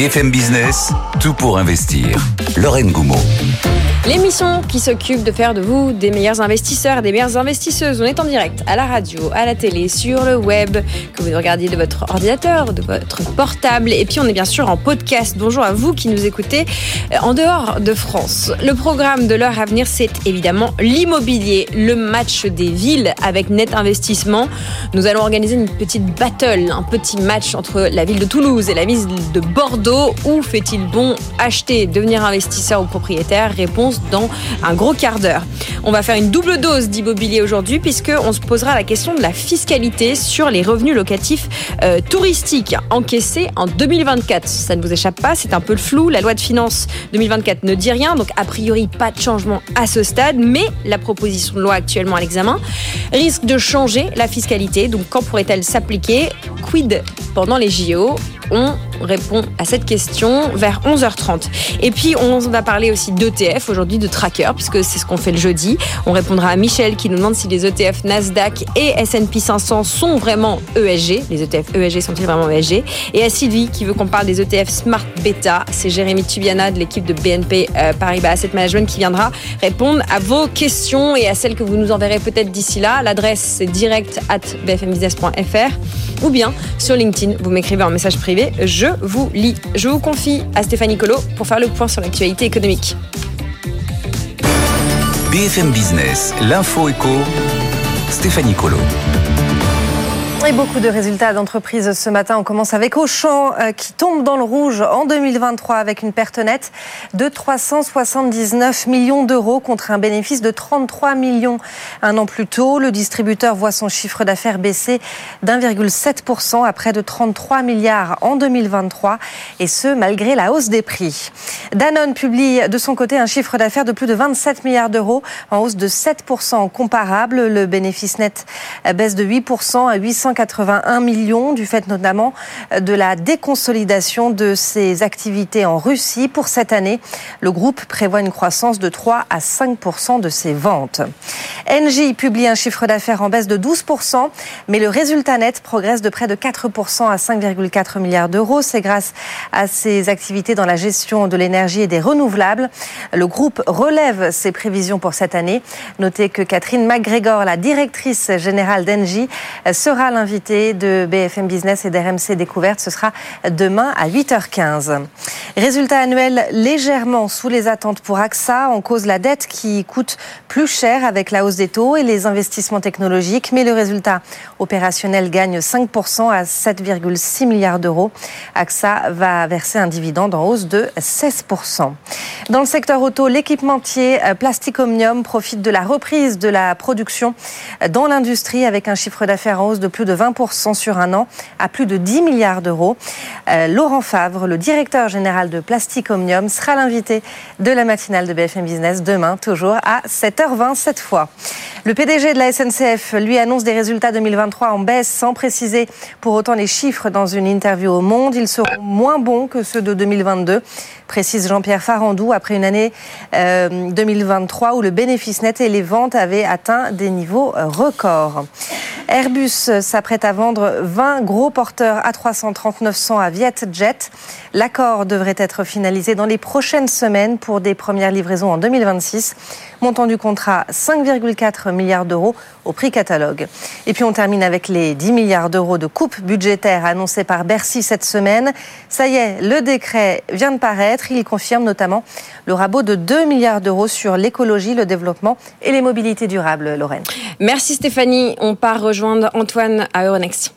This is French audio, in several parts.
BFM Business, tout pour investir. Lorraine Goumeau. L'émission qui s'occupe de faire de vous des meilleurs investisseurs, des meilleures investisseuses. On est en direct à la radio, à la télé, sur le web, que vous regardiez de votre ordinateur, de votre portable. Et puis on est bien sûr en podcast. Bonjour à vous qui nous écoutez euh, en dehors de France. Le programme de l'heure à venir, c'est évidemment l'immobilier, le match des villes avec Net Investissement. Nous allons organiser une petite battle, un petit match entre la ville de Toulouse et la ville de Bordeaux. Où fait-il bon acheter, devenir investisseur ou propriétaire? Réponse dans un gros quart d'heure. On va faire une double dose d'immobilier aujourd'hui puisqu'on se posera la question de la fiscalité sur les revenus locatifs euh, touristiques encaissés en 2024. Ça ne vous échappe pas, c'est un peu le flou. La loi de finances 2024 ne dit rien, donc a priori pas de changement à ce stade, mais la proposition de loi actuellement à l'examen risque de changer la fiscalité. Donc quand pourrait-elle s'appliquer? Quid pendant les JO on répond à cette question vers 11h30. Et puis, on va parler aussi d'ETF aujourd'hui, de tracker, puisque c'est ce qu'on fait le jeudi. On répondra à Michel qui nous demande si les ETF Nasdaq et S&P 500 sont vraiment ESG. Les ETF ESG sont-ils vraiment ESG Et à Sylvie qui veut qu'on parle des ETF Smart Beta. C'est Jérémy Tubiana de l'équipe de BNP euh, Paribas Asset Management qui viendra répondre à vos questions et à celles que vous nous enverrez peut-être d'ici là. L'adresse, c'est direct at bfmbusiness.fr ou bien sur LinkedIn, vous m'écrivez un message privé, je vous lis. Je vous confie à Stéphanie Colo pour faire le point sur l'actualité économique. BFM Business, l'info éco, Stéphanie Colo. Et beaucoup de résultats d'entreprise ce matin. On commence avec Auchan euh, qui tombe dans le rouge en 2023 avec une perte nette de 379 millions d'euros contre un bénéfice de 33 millions un an plus tôt. Le distributeur voit son chiffre d'affaires baisser d'1,7% à près de 33 milliards en 2023 et ce malgré la hausse des prix. Danone publie de son côté un chiffre d'affaires de plus de 27 milliards d'euros en hausse de 7% comparable. Le bénéfice net baisse de 8% à 800 181 millions du fait notamment de la déconsolidation de ses activités en Russie. Pour cette année, le groupe prévoit une croissance de 3 à 5% de ses ventes. Engie publie un chiffre d'affaires en baisse de 12% mais le résultat net progresse de près de 4% à 5,4 milliards d'euros. C'est grâce à ses activités dans la gestion de l'énergie et des renouvelables. Le groupe relève ses prévisions pour cette année. Notez que Catherine McGregor, la directrice générale d'Engie, sera invité de BFM Business et d'RMC Découverte. Ce sera demain à 8h15. Résultat annuel légèrement sous les attentes pour AXA. En cause la dette qui coûte plus cher avec la hausse des taux et les investissements technologiques. Mais le résultat opérationnel gagne 5% à 7,6 milliards d'euros. AXA va verser un dividende en hausse de 16%. Dans le secteur auto, l'équipementier euh, Plastic Omnium profite de la reprise de la production dans l'industrie avec un chiffre d'affaires en hausse de plus de 20% sur un an à plus de 10 milliards d'euros. Euh, Laurent Favre, le directeur général de Plastic Omnium, sera l'invité de la matinale de BFM Business demain, toujours à 7h20 cette fois. Le PDG de la SNCF lui annonce des résultats 2023 en baisse sans préciser pour autant les chiffres dans une interview au Monde. Ils seront moins bons que ceux de 2022, précise Jean-Pierre Farandou, après une année 2023 euh, où le bénéfice net et les ventes avaient atteint des niveaux euh, records. Airbus s'apprête à vendre 20 gros porteurs A330-900 à Vietjet. L'accord devrait être finalisé dans les prochaines semaines pour des premières livraisons en 2026. Montant du contrat 5,4 milliards d'euros au prix catalogue. Et puis on termine avec les 10 milliards d'euros de coupe budgétaire annoncés par Bercy cette semaine. Ça y est, le décret vient de paraître. Il confirme notamment le rabot de 2 milliards d'euros sur l'écologie, le développement et les mobilités durables. Lorraine. Merci Stéphanie. On part rejoindre Antoine à Euronext.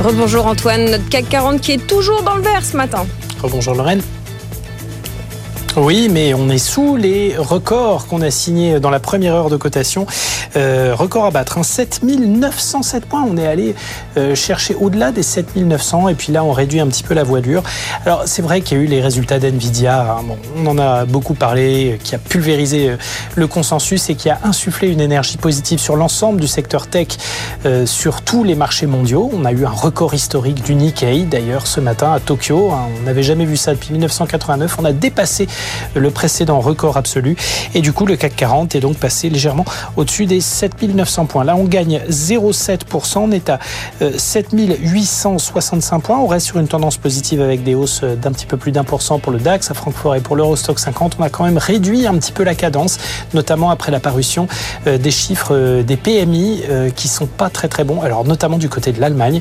Rebonjour Antoine, notre CAC 40 qui est toujours dans le vert ce matin. Rebonjour Lorraine. Oui, mais on est sous les records qu'on a signés dans la première heure de cotation. Euh, record à battre, hein, 7907 points. On est allé euh, chercher au-delà des 7900 et puis là on réduit un petit peu la voilure. Alors c'est vrai qu'il y a eu les résultats d'NVIDIA. Hein. on en a beaucoup parlé, qui a pulvérisé euh, le consensus et qui a insufflé une énergie positive sur l'ensemble du secteur tech, sur tous les marchés mondiaux. On a eu un record historique du Nikkei d'ailleurs ce matin à Tokyo. Hein. on n'avait jamais vu ça depuis 1989. On a dépassé le précédent record absolu. Et du coup, le CAC 40 est donc passé légèrement au-dessus des 7900 points. Là, on gagne 0,7%. On est à 7865 points. On reste sur une tendance positive avec des hausses d'un petit peu plus d'un pour cent pour le DAX à Francfort et pour l'Eurostock 50. On a quand même réduit un petit peu la cadence, notamment après la parution des chiffres des PMI qui sont pas très très bons. Alors, notamment du côté de l'Allemagne,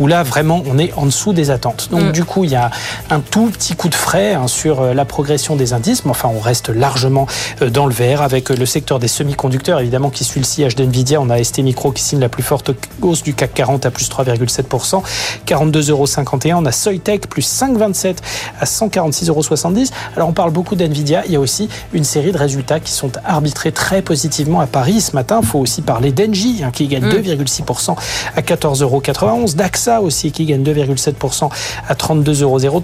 où là, vraiment, on est en dessous des attentes. Donc, mm. du coup, il y a un tout petit coup de frais hein, sur la progression des indices, mais enfin, on reste largement dans le vert avec le secteur des semi-conducteurs, évidemment, qui suit le sillage d'NVIDIA. On a ST Micro qui signe la plus forte hausse du CAC 40 à plus 3,7%, 42,51 euros. On a Soitec plus 5,27 à 146,70 euros. Alors on parle beaucoup d'NVIDIA, il y a aussi une série de résultats qui sont arbitrés très positivement à Paris ce matin. Il faut aussi parler d'Engie hein, qui gagne 2,6% mm. à 14,91 euros. DAXA aussi qui gagne 2,7% à 32,03 euros.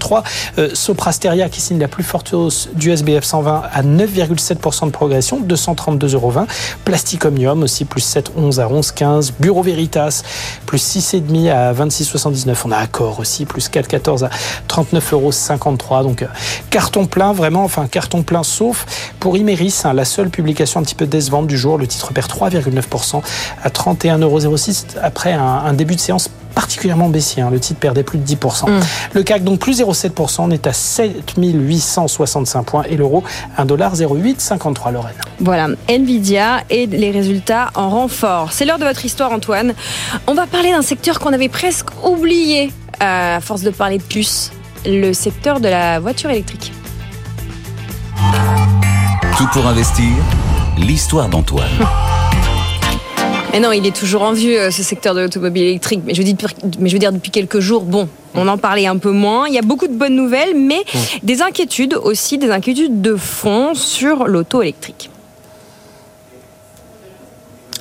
Euh, Soprasteria qui signe la plus forte hausse du SBF 120 à 9,7% de progression, 232,20 euros. Plastic Omnium aussi plus 7,11 à 11,15. Bureau Veritas plus 6,5 à 26,79. On a Accor aussi plus 4,14 à 39,53 euros. Donc euh, carton plein vraiment, enfin carton plein sauf pour Imeris, hein, la seule publication un petit peu décevante du jour. Le titre perd 3,9% à 31,06 euros après un début de séance particulièrement baissier. Hein. Le titre perdait plus de 10%. Mm. Le CAC, donc plus 0,7%, on est à 7865 points et l'euro, 1,0853 Lorraine. Voilà, Nvidia et les résultats en renfort. C'est l'heure de votre histoire, Antoine. On va parler d'un secteur qu'on avait presque oublié euh, à force de parler de puces, le secteur de la voiture électrique. Tout pour investir, l'histoire d'Antoine. Mais non, il est toujours en vue, euh, ce secteur de l'automobile électrique. Mais je, dis, mais je veux dire, depuis quelques jours, bon, on en parlait un peu moins. Il y a beaucoup de bonnes nouvelles, mais des inquiétudes aussi, des inquiétudes de fond sur l'auto électrique.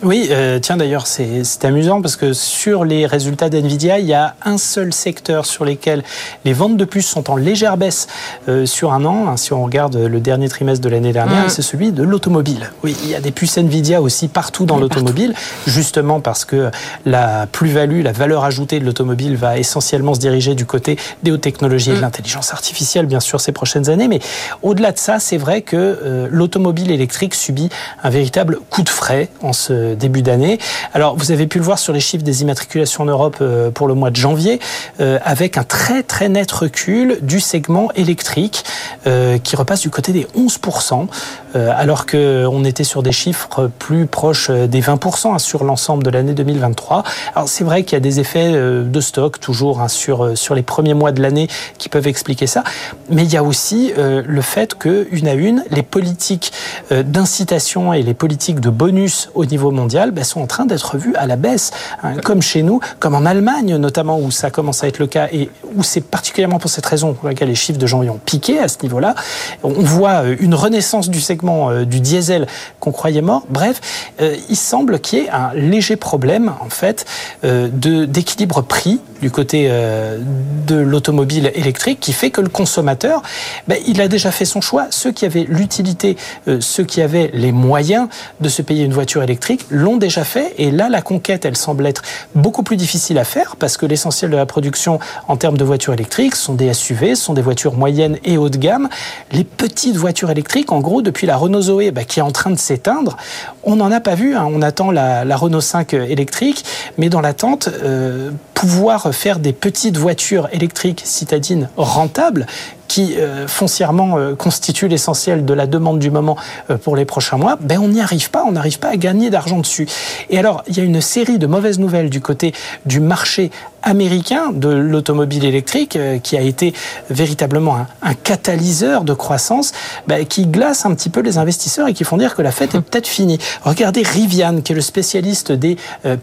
Oui, euh, tiens d'ailleurs, c'est amusant parce que sur les résultats d'NVIDIA, il y a un seul secteur sur lequel les ventes de puces sont en légère baisse euh, sur un an. Hein, si on regarde le dernier trimestre de l'année dernière, c'est celui de l'automobile. Oui, il y a des puces NVIDIA aussi partout dans l'automobile, justement parce que la plus-value, la valeur ajoutée de l'automobile va essentiellement se diriger du côté des hautes technologies et de mm. l'intelligence artificielle, bien sûr, ces prochaines années. Mais au-delà de ça, c'est vrai que euh, l'automobile électrique subit un véritable coup de frais en ce début d'année. Alors, vous avez pu le voir sur les chiffres des immatriculations en Europe euh, pour le mois de janvier, euh, avec un très très net recul du segment électrique euh, qui repasse du côté des 11%, alors qu'on était sur des chiffres plus proches des 20% hein, sur l'ensemble de l'année 2023. Alors, c'est vrai qu'il y a des effets de stock toujours hein, sur, sur les premiers mois de l'année qui peuvent expliquer ça, mais il y a aussi le fait que, une à une, les politiques d'incitation et les politiques de bonus au niveau mondial ben, sont en train d'être vues à la baisse, hein, comme chez nous, comme en Allemagne notamment, où ça commence à être le cas, et où c'est particulièrement pour cette raison pour laquelle les chiffres de janvier ont piqué à ce niveau-là. On voit euh, une renaissance du segment euh, du diesel qu'on croyait mort. Bref, euh, il semble qu'il y ait un léger problème, en fait, d'équilibre prix du côté de l'automobile électrique qui fait que le consommateur, ben, il a déjà fait son choix. Ceux qui avaient l'utilité, ceux qui avaient les moyens de se payer une voiture électrique, l'ont déjà fait. Et là, la conquête, elle semble être beaucoup plus difficile à faire parce que l'essentiel de la production en termes de voitures électriques sont des SUV, sont des voitures moyennes et haut de gamme. Les petites voitures électriques, en gros, depuis la Renault Zoé, bah, qui est en train de s'éteindre, on n'en a pas vu. Hein. On attend la, Renault 5 électrique, mais dans l'attente, euh, pouvoir faire des petites voitures électriques citadines rentables qui euh, foncièrement euh, constitue l'essentiel de la demande du moment euh, pour les prochains mois, ben on n'y arrive pas, on n'arrive pas à gagner d'argent dessus. Et alors, il y a une série de mauvaises nouvelles du côté du marché américain de l'automobile électrique qui a été véritablement un, catalyseur de croissance ben, qui glace un petit peu les investisseurs et qui font dire que la fête est peut-être finie. Regardez Rivian qui est le spécialiste des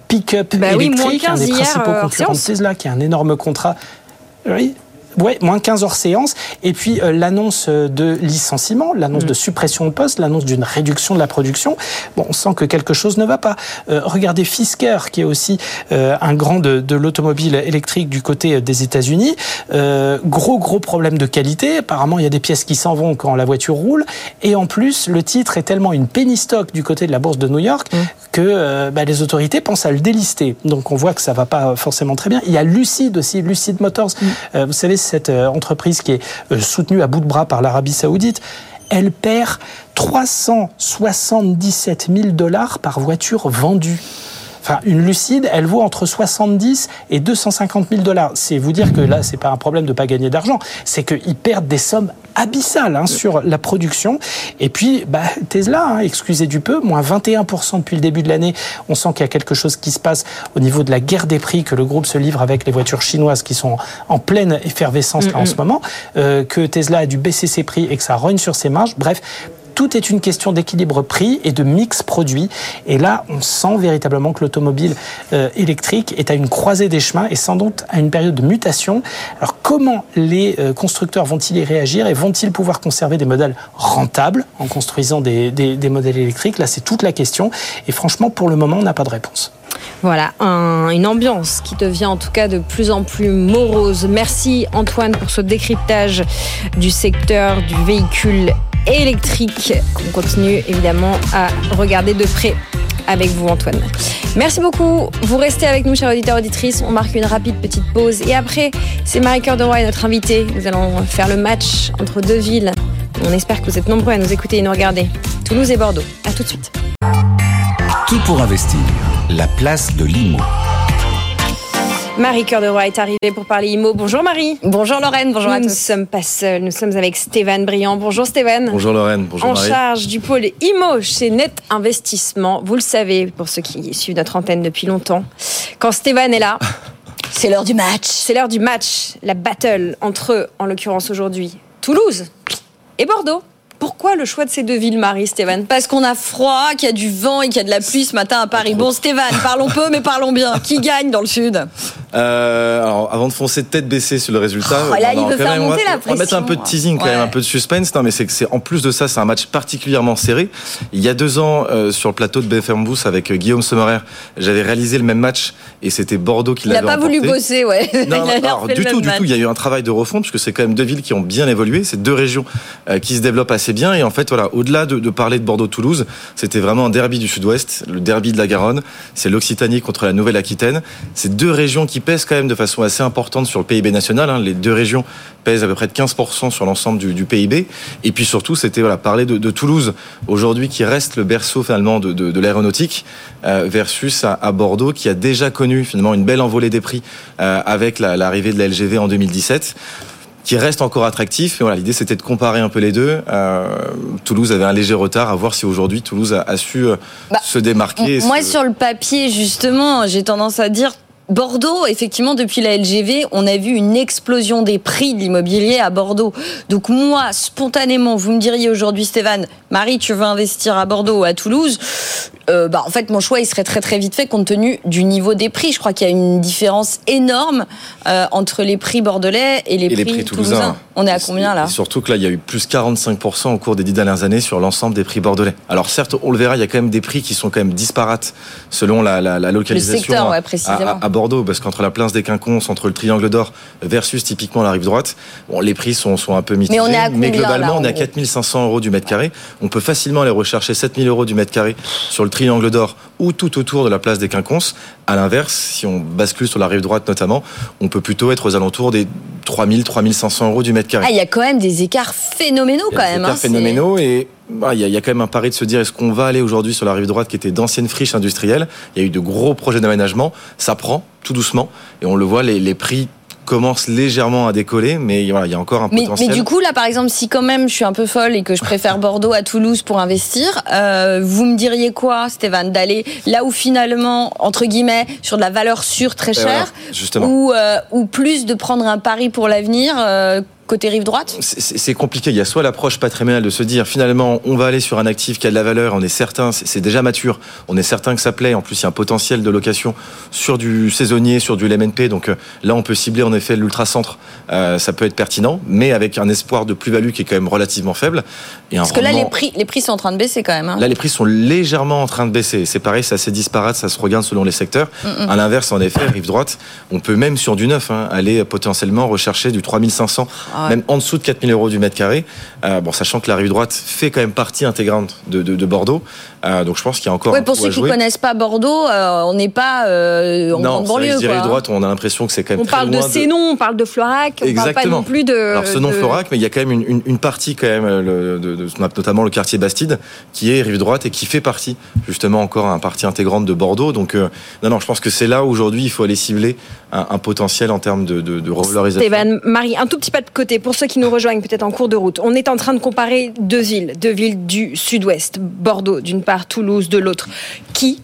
pick-up bah électriques, un des principaux concurrents de Tesla qui a un énorme contrat. Oui, Ouais, moins 15 hors séance. Et puis euh, l'annonce de licenciement, l'annonce mm. de suppression de poste, l'annonce d'une réduction de la production. Bon, on sent que quelque chose ne va pas. Euh, regardez Fisker, qui est aussi euh, un grand de, de l'automobile électrique du côté des États-Unis. gros, gros problème de qualité. Apparemment, il y a des pièces qui s'en vont quand la voiture roule. Et en plus, le titre est tellement une penny stock du côté de la bourse de New York mm. que bah, les autorités pensent à le délister. Donc on voit que ça va pas forcément très bien. Il y a Lucid aussi, Lucid Motors. Mm. vous savez, cette euh, entreprise qui est euh, soutenue à bout de bras par l'Arabie saoudite elle perd 377 000 dollars par voiture vendue. Enfin, une lucide, elle vaut entre 70 et 250 000 dollars. C'est vous dire que là, c'est pas un problème de pas gagner d'argent, c'est qu'ils perdent des sommes abyssales hein, sur la production. Et puis, bah, Tesla, hein, excusez du peu, moins 21% depuis le début de l'année. On sent qu'il y a quelque chose qui se passe au niveau de la guerre des prix que le groupe se livre avec les voitures chinoises qui sont en pleine effervescence là en ce moment, euh, que Tesla a dû baisser ses prix et que ça rogne sur ses marges. Bref, tout est une question d'équilibre prix et de mix produit. Et là, on sent véritablement que l'automobile euh, électrique est à une croisée des chemins et sans doute à une période de mutation. Alors comment les euh, constructeurs vont-ils y réagir et vont-ils pouvoir conserver des modèles rentables en construisant des, des modèles électriques? Là, c'est toute la question. Et franchement, pour le moment, on n'a pas de réponse. Voilà, un, une ambiance qui devient en tout cas de plus en plus morose. Merci Antoine pour ce décryptage du secteur du véhicule électrique qu'on continue évidemment à regarder de près avec vous Antoine. Merci beaucoup. Vous restez avec nous, chers auditeurs auditrices. On marque une rapide petite pause et après, c'est Marie-Cœur de Roy, notre invitée. Nous allons faire le match entre deux villes. On espère que vous êtes nombreux à nous écouter et nous regarder. Toulouse et Bordeaux. À tout de suite. Tout pour investir. La place de l'IMO. Marie Cœur de Roy est arrivée pour parler IMO. Bonjour Marie. Bonjour Lorraine, bonjour nous à tous. Nous ne sommes pas seuls, nous sommes avec Stéphane Briand. Bonjour Stéphane. Bonjour Lorraine, bonjour En Marie. charge du pôle IMO chez Net Investissement. Vous le savez, pour ceux qui suivent notre antenne depuis longtemps, quand Stéphane est là, c'est l'heure du match. C'est l'heure du match, la battle entre, en l'occurrence aujourd'hui, Toulouse et Bordeaux. Pourquoi le choix de ces deux villes, Marie, Stéphane? Parce qu'on a froid, qu'il y a du vent et qu'il y a de la pluie ce matin à Paris. Bon, Stéphane, parlons peu, mais parlons bien. Qui gagne dans le Sud? Euh, Alors, avant de foncer tête baissée sur le résultat, oh, là, il veut faire même, monter on va, la pression. On va mettre un peu de teasing, quand ouais. même, un peu de suspense. Non, mais c'est que c'est en plus de ça, c'est un match particulièrement serré. Il y a deux ans, euh, sur le plateau de BFM Boost avec euh, Guillaume Sommerer, j'avais réalisé le même match et c'était Bordeaux qui l'avait Il n'a pas remporté. voulu bosser, ouais. Non, il a alors, du tout, du match. tout. Il y a eu un travail de refonte puisque c'est quand même deux villes qui ont bien évolué. C'est deux régions euh, qui se développent assez bien. Et en fait, voilà, au-delà de, de, parler de Bordeaux-Toulouse, c'était vraiment un derby du Sud-Ouest, le derby de la Garonne. C'est l'Occitanie contre la Nouvelle-Aquitaine. C'est deux régions qui pèsent quand même de façon assez importante sur le PIB national. Hein. Les deux régions pèsent à peu près de 15% sur l'ensemble du, du, PIB. Et puis surtout, c'était voilà, parler de, de Toulouse aujourd'hui qui reste le berceau finalement de, de, de l'aéronautique euh, versus à, à, Bordeaux qui a déjà connu finalement une belle envolée des prix euh, avec l'arrivée la, de la LGV en 2017 qui reste encore attractif. Et voilà, l'idée c'était de comparer un peu les deux. Euh, Toulouse avait un léger retard. À voir si aujourd'hui Toulouse a, a su bah, se démarquer. Moi, se... sur le papier, justement, j'ai tendance à dire Bordeaux, effectivement, depuis la LGV, on a vu une explosion des prix de l'immobilier à Bordeaux. Donc moi, spontanément, vous me diriez aujourd'hui, Stéphane, Marie, tu veux investir à Bordeaux ou à Toulouse euh, bah, En fait, mon choix, il serait très très vite fait compte tenu du niveau des prix. Je crois qu'il y a une différence énorme euh, entre les prix bordelais et les, et prix, les prix toulousains. toulousains. On est à combien là? et Surtout que là, il y a eu plus 45% au cours des dix dernières années sur l'ensemble des prix bordelais. Alors certes, on le verra, il y a quand même des prix qui sont quand même disparates selon la, la, la localisation. Le secteur, ouais, précisément. À, à Bordeaux, parce qu'entre la place des Quinconces, entre le Triangle d'Or versus typiquement la rive droite, bon, les prix sont, sont un peu mitigés. Mais, on globalement, là, on est à 4500 euros du mètre carré. On peut facilement aller rechercher 7000 euros du mètre carré sur le Triangle d'Or ou tout autour de la place des Quinconces. À l'inverse, si on bascule sur la rive droite notamment, on peut plutôt être aux alentours des 3000, 3500 euros du mètre carré. Ah, il y a quand même des écarts phénoménaux quand même. Des écarts hein, phénoménaux et bah, il y, a, il y, a quand même un pari de se dire est-ce qu'on va aller aujourd'hui sur la rive droite qui était d'anciennes friches industrielles? Il y a eu de gros projets d'aménagement. Ça prend tout doucement et on le voit, les, les prix commence légèrement à décoller, mais voilà, il y a encore un mais, potentiel. Mais du coup, là, par exemple, si quand même je suis un peu folle et que je préfère Bordeaux à Toulouse pour investir, euh, vous me diriez quoi, Stéphane, d'aller là où finalement, entre guillemets, sur de la valeur sûre très chère, voilà, ou, euh, ou plus de prendre un pari pour l'avenir euh, côté rive droite? C'est compliqué. Il y a soit l'approche patrimoniale de se dire finalement on va aller sur un actif qui a de la valeur, on est certain, c'est déjà mature, on est certain que ça plaît. En plus, il y a un potentiel de location sur du saisonnier, sur du LMNP. Donc euh, là, on peut cibler en effet l'ultra-centre. Euh, ça peut être pertinent, mais avec un espoir de plus-value qui est quand même relativement faible. Et Parce que là, les prix, les prix sont en train de baisser quand même. Hein. Là, les prix sont légèrement en train de baisser. C'est pareil, c'est assez disparate, ça se regarde selon les secteurs. Mm -hmm. À l'inverse, en effet, rive droite, on peut même sur du neuf hein, aller potentiellement rechercher du 3500 Ah ouais. même en dessous de 4000 euros du mètre carré. Euh, bon, sachant que la rive droite fait quand même partie intégrante de, de, de Bordeaux. Euh, donc je pense qu'il y a encore un pour ceux qui jouer. connaissent pas Bordeaux, euh, on n'est pas en non, banlieue. dis rive hein. droite, on a l'impression que c'est quand même On très parle de loin Sénon, on parle de Florac, on parle pas Exactement. non plus de. Alors ce nom de- Florac, mais il y a quand même une, une, une partie quand même, le- de, de- notamment le quartier Bastide, qui est rive droite et qui fait partie justement encore un partie intégrante de Bordeaux. Donc non, non, je pense que c'est là où aujourd'hui il faut aller cibler un, un potentiel en termes de, de, de revalorisation. Stéphane, Marie, un tout petit pas de côté pour ceux qui nous rejoignent peut-être en cours de route. On est en train de comparer deux villes, deux villes du sud-ouest, Bordeaux d'une part, Toulouse de l'autre. Qui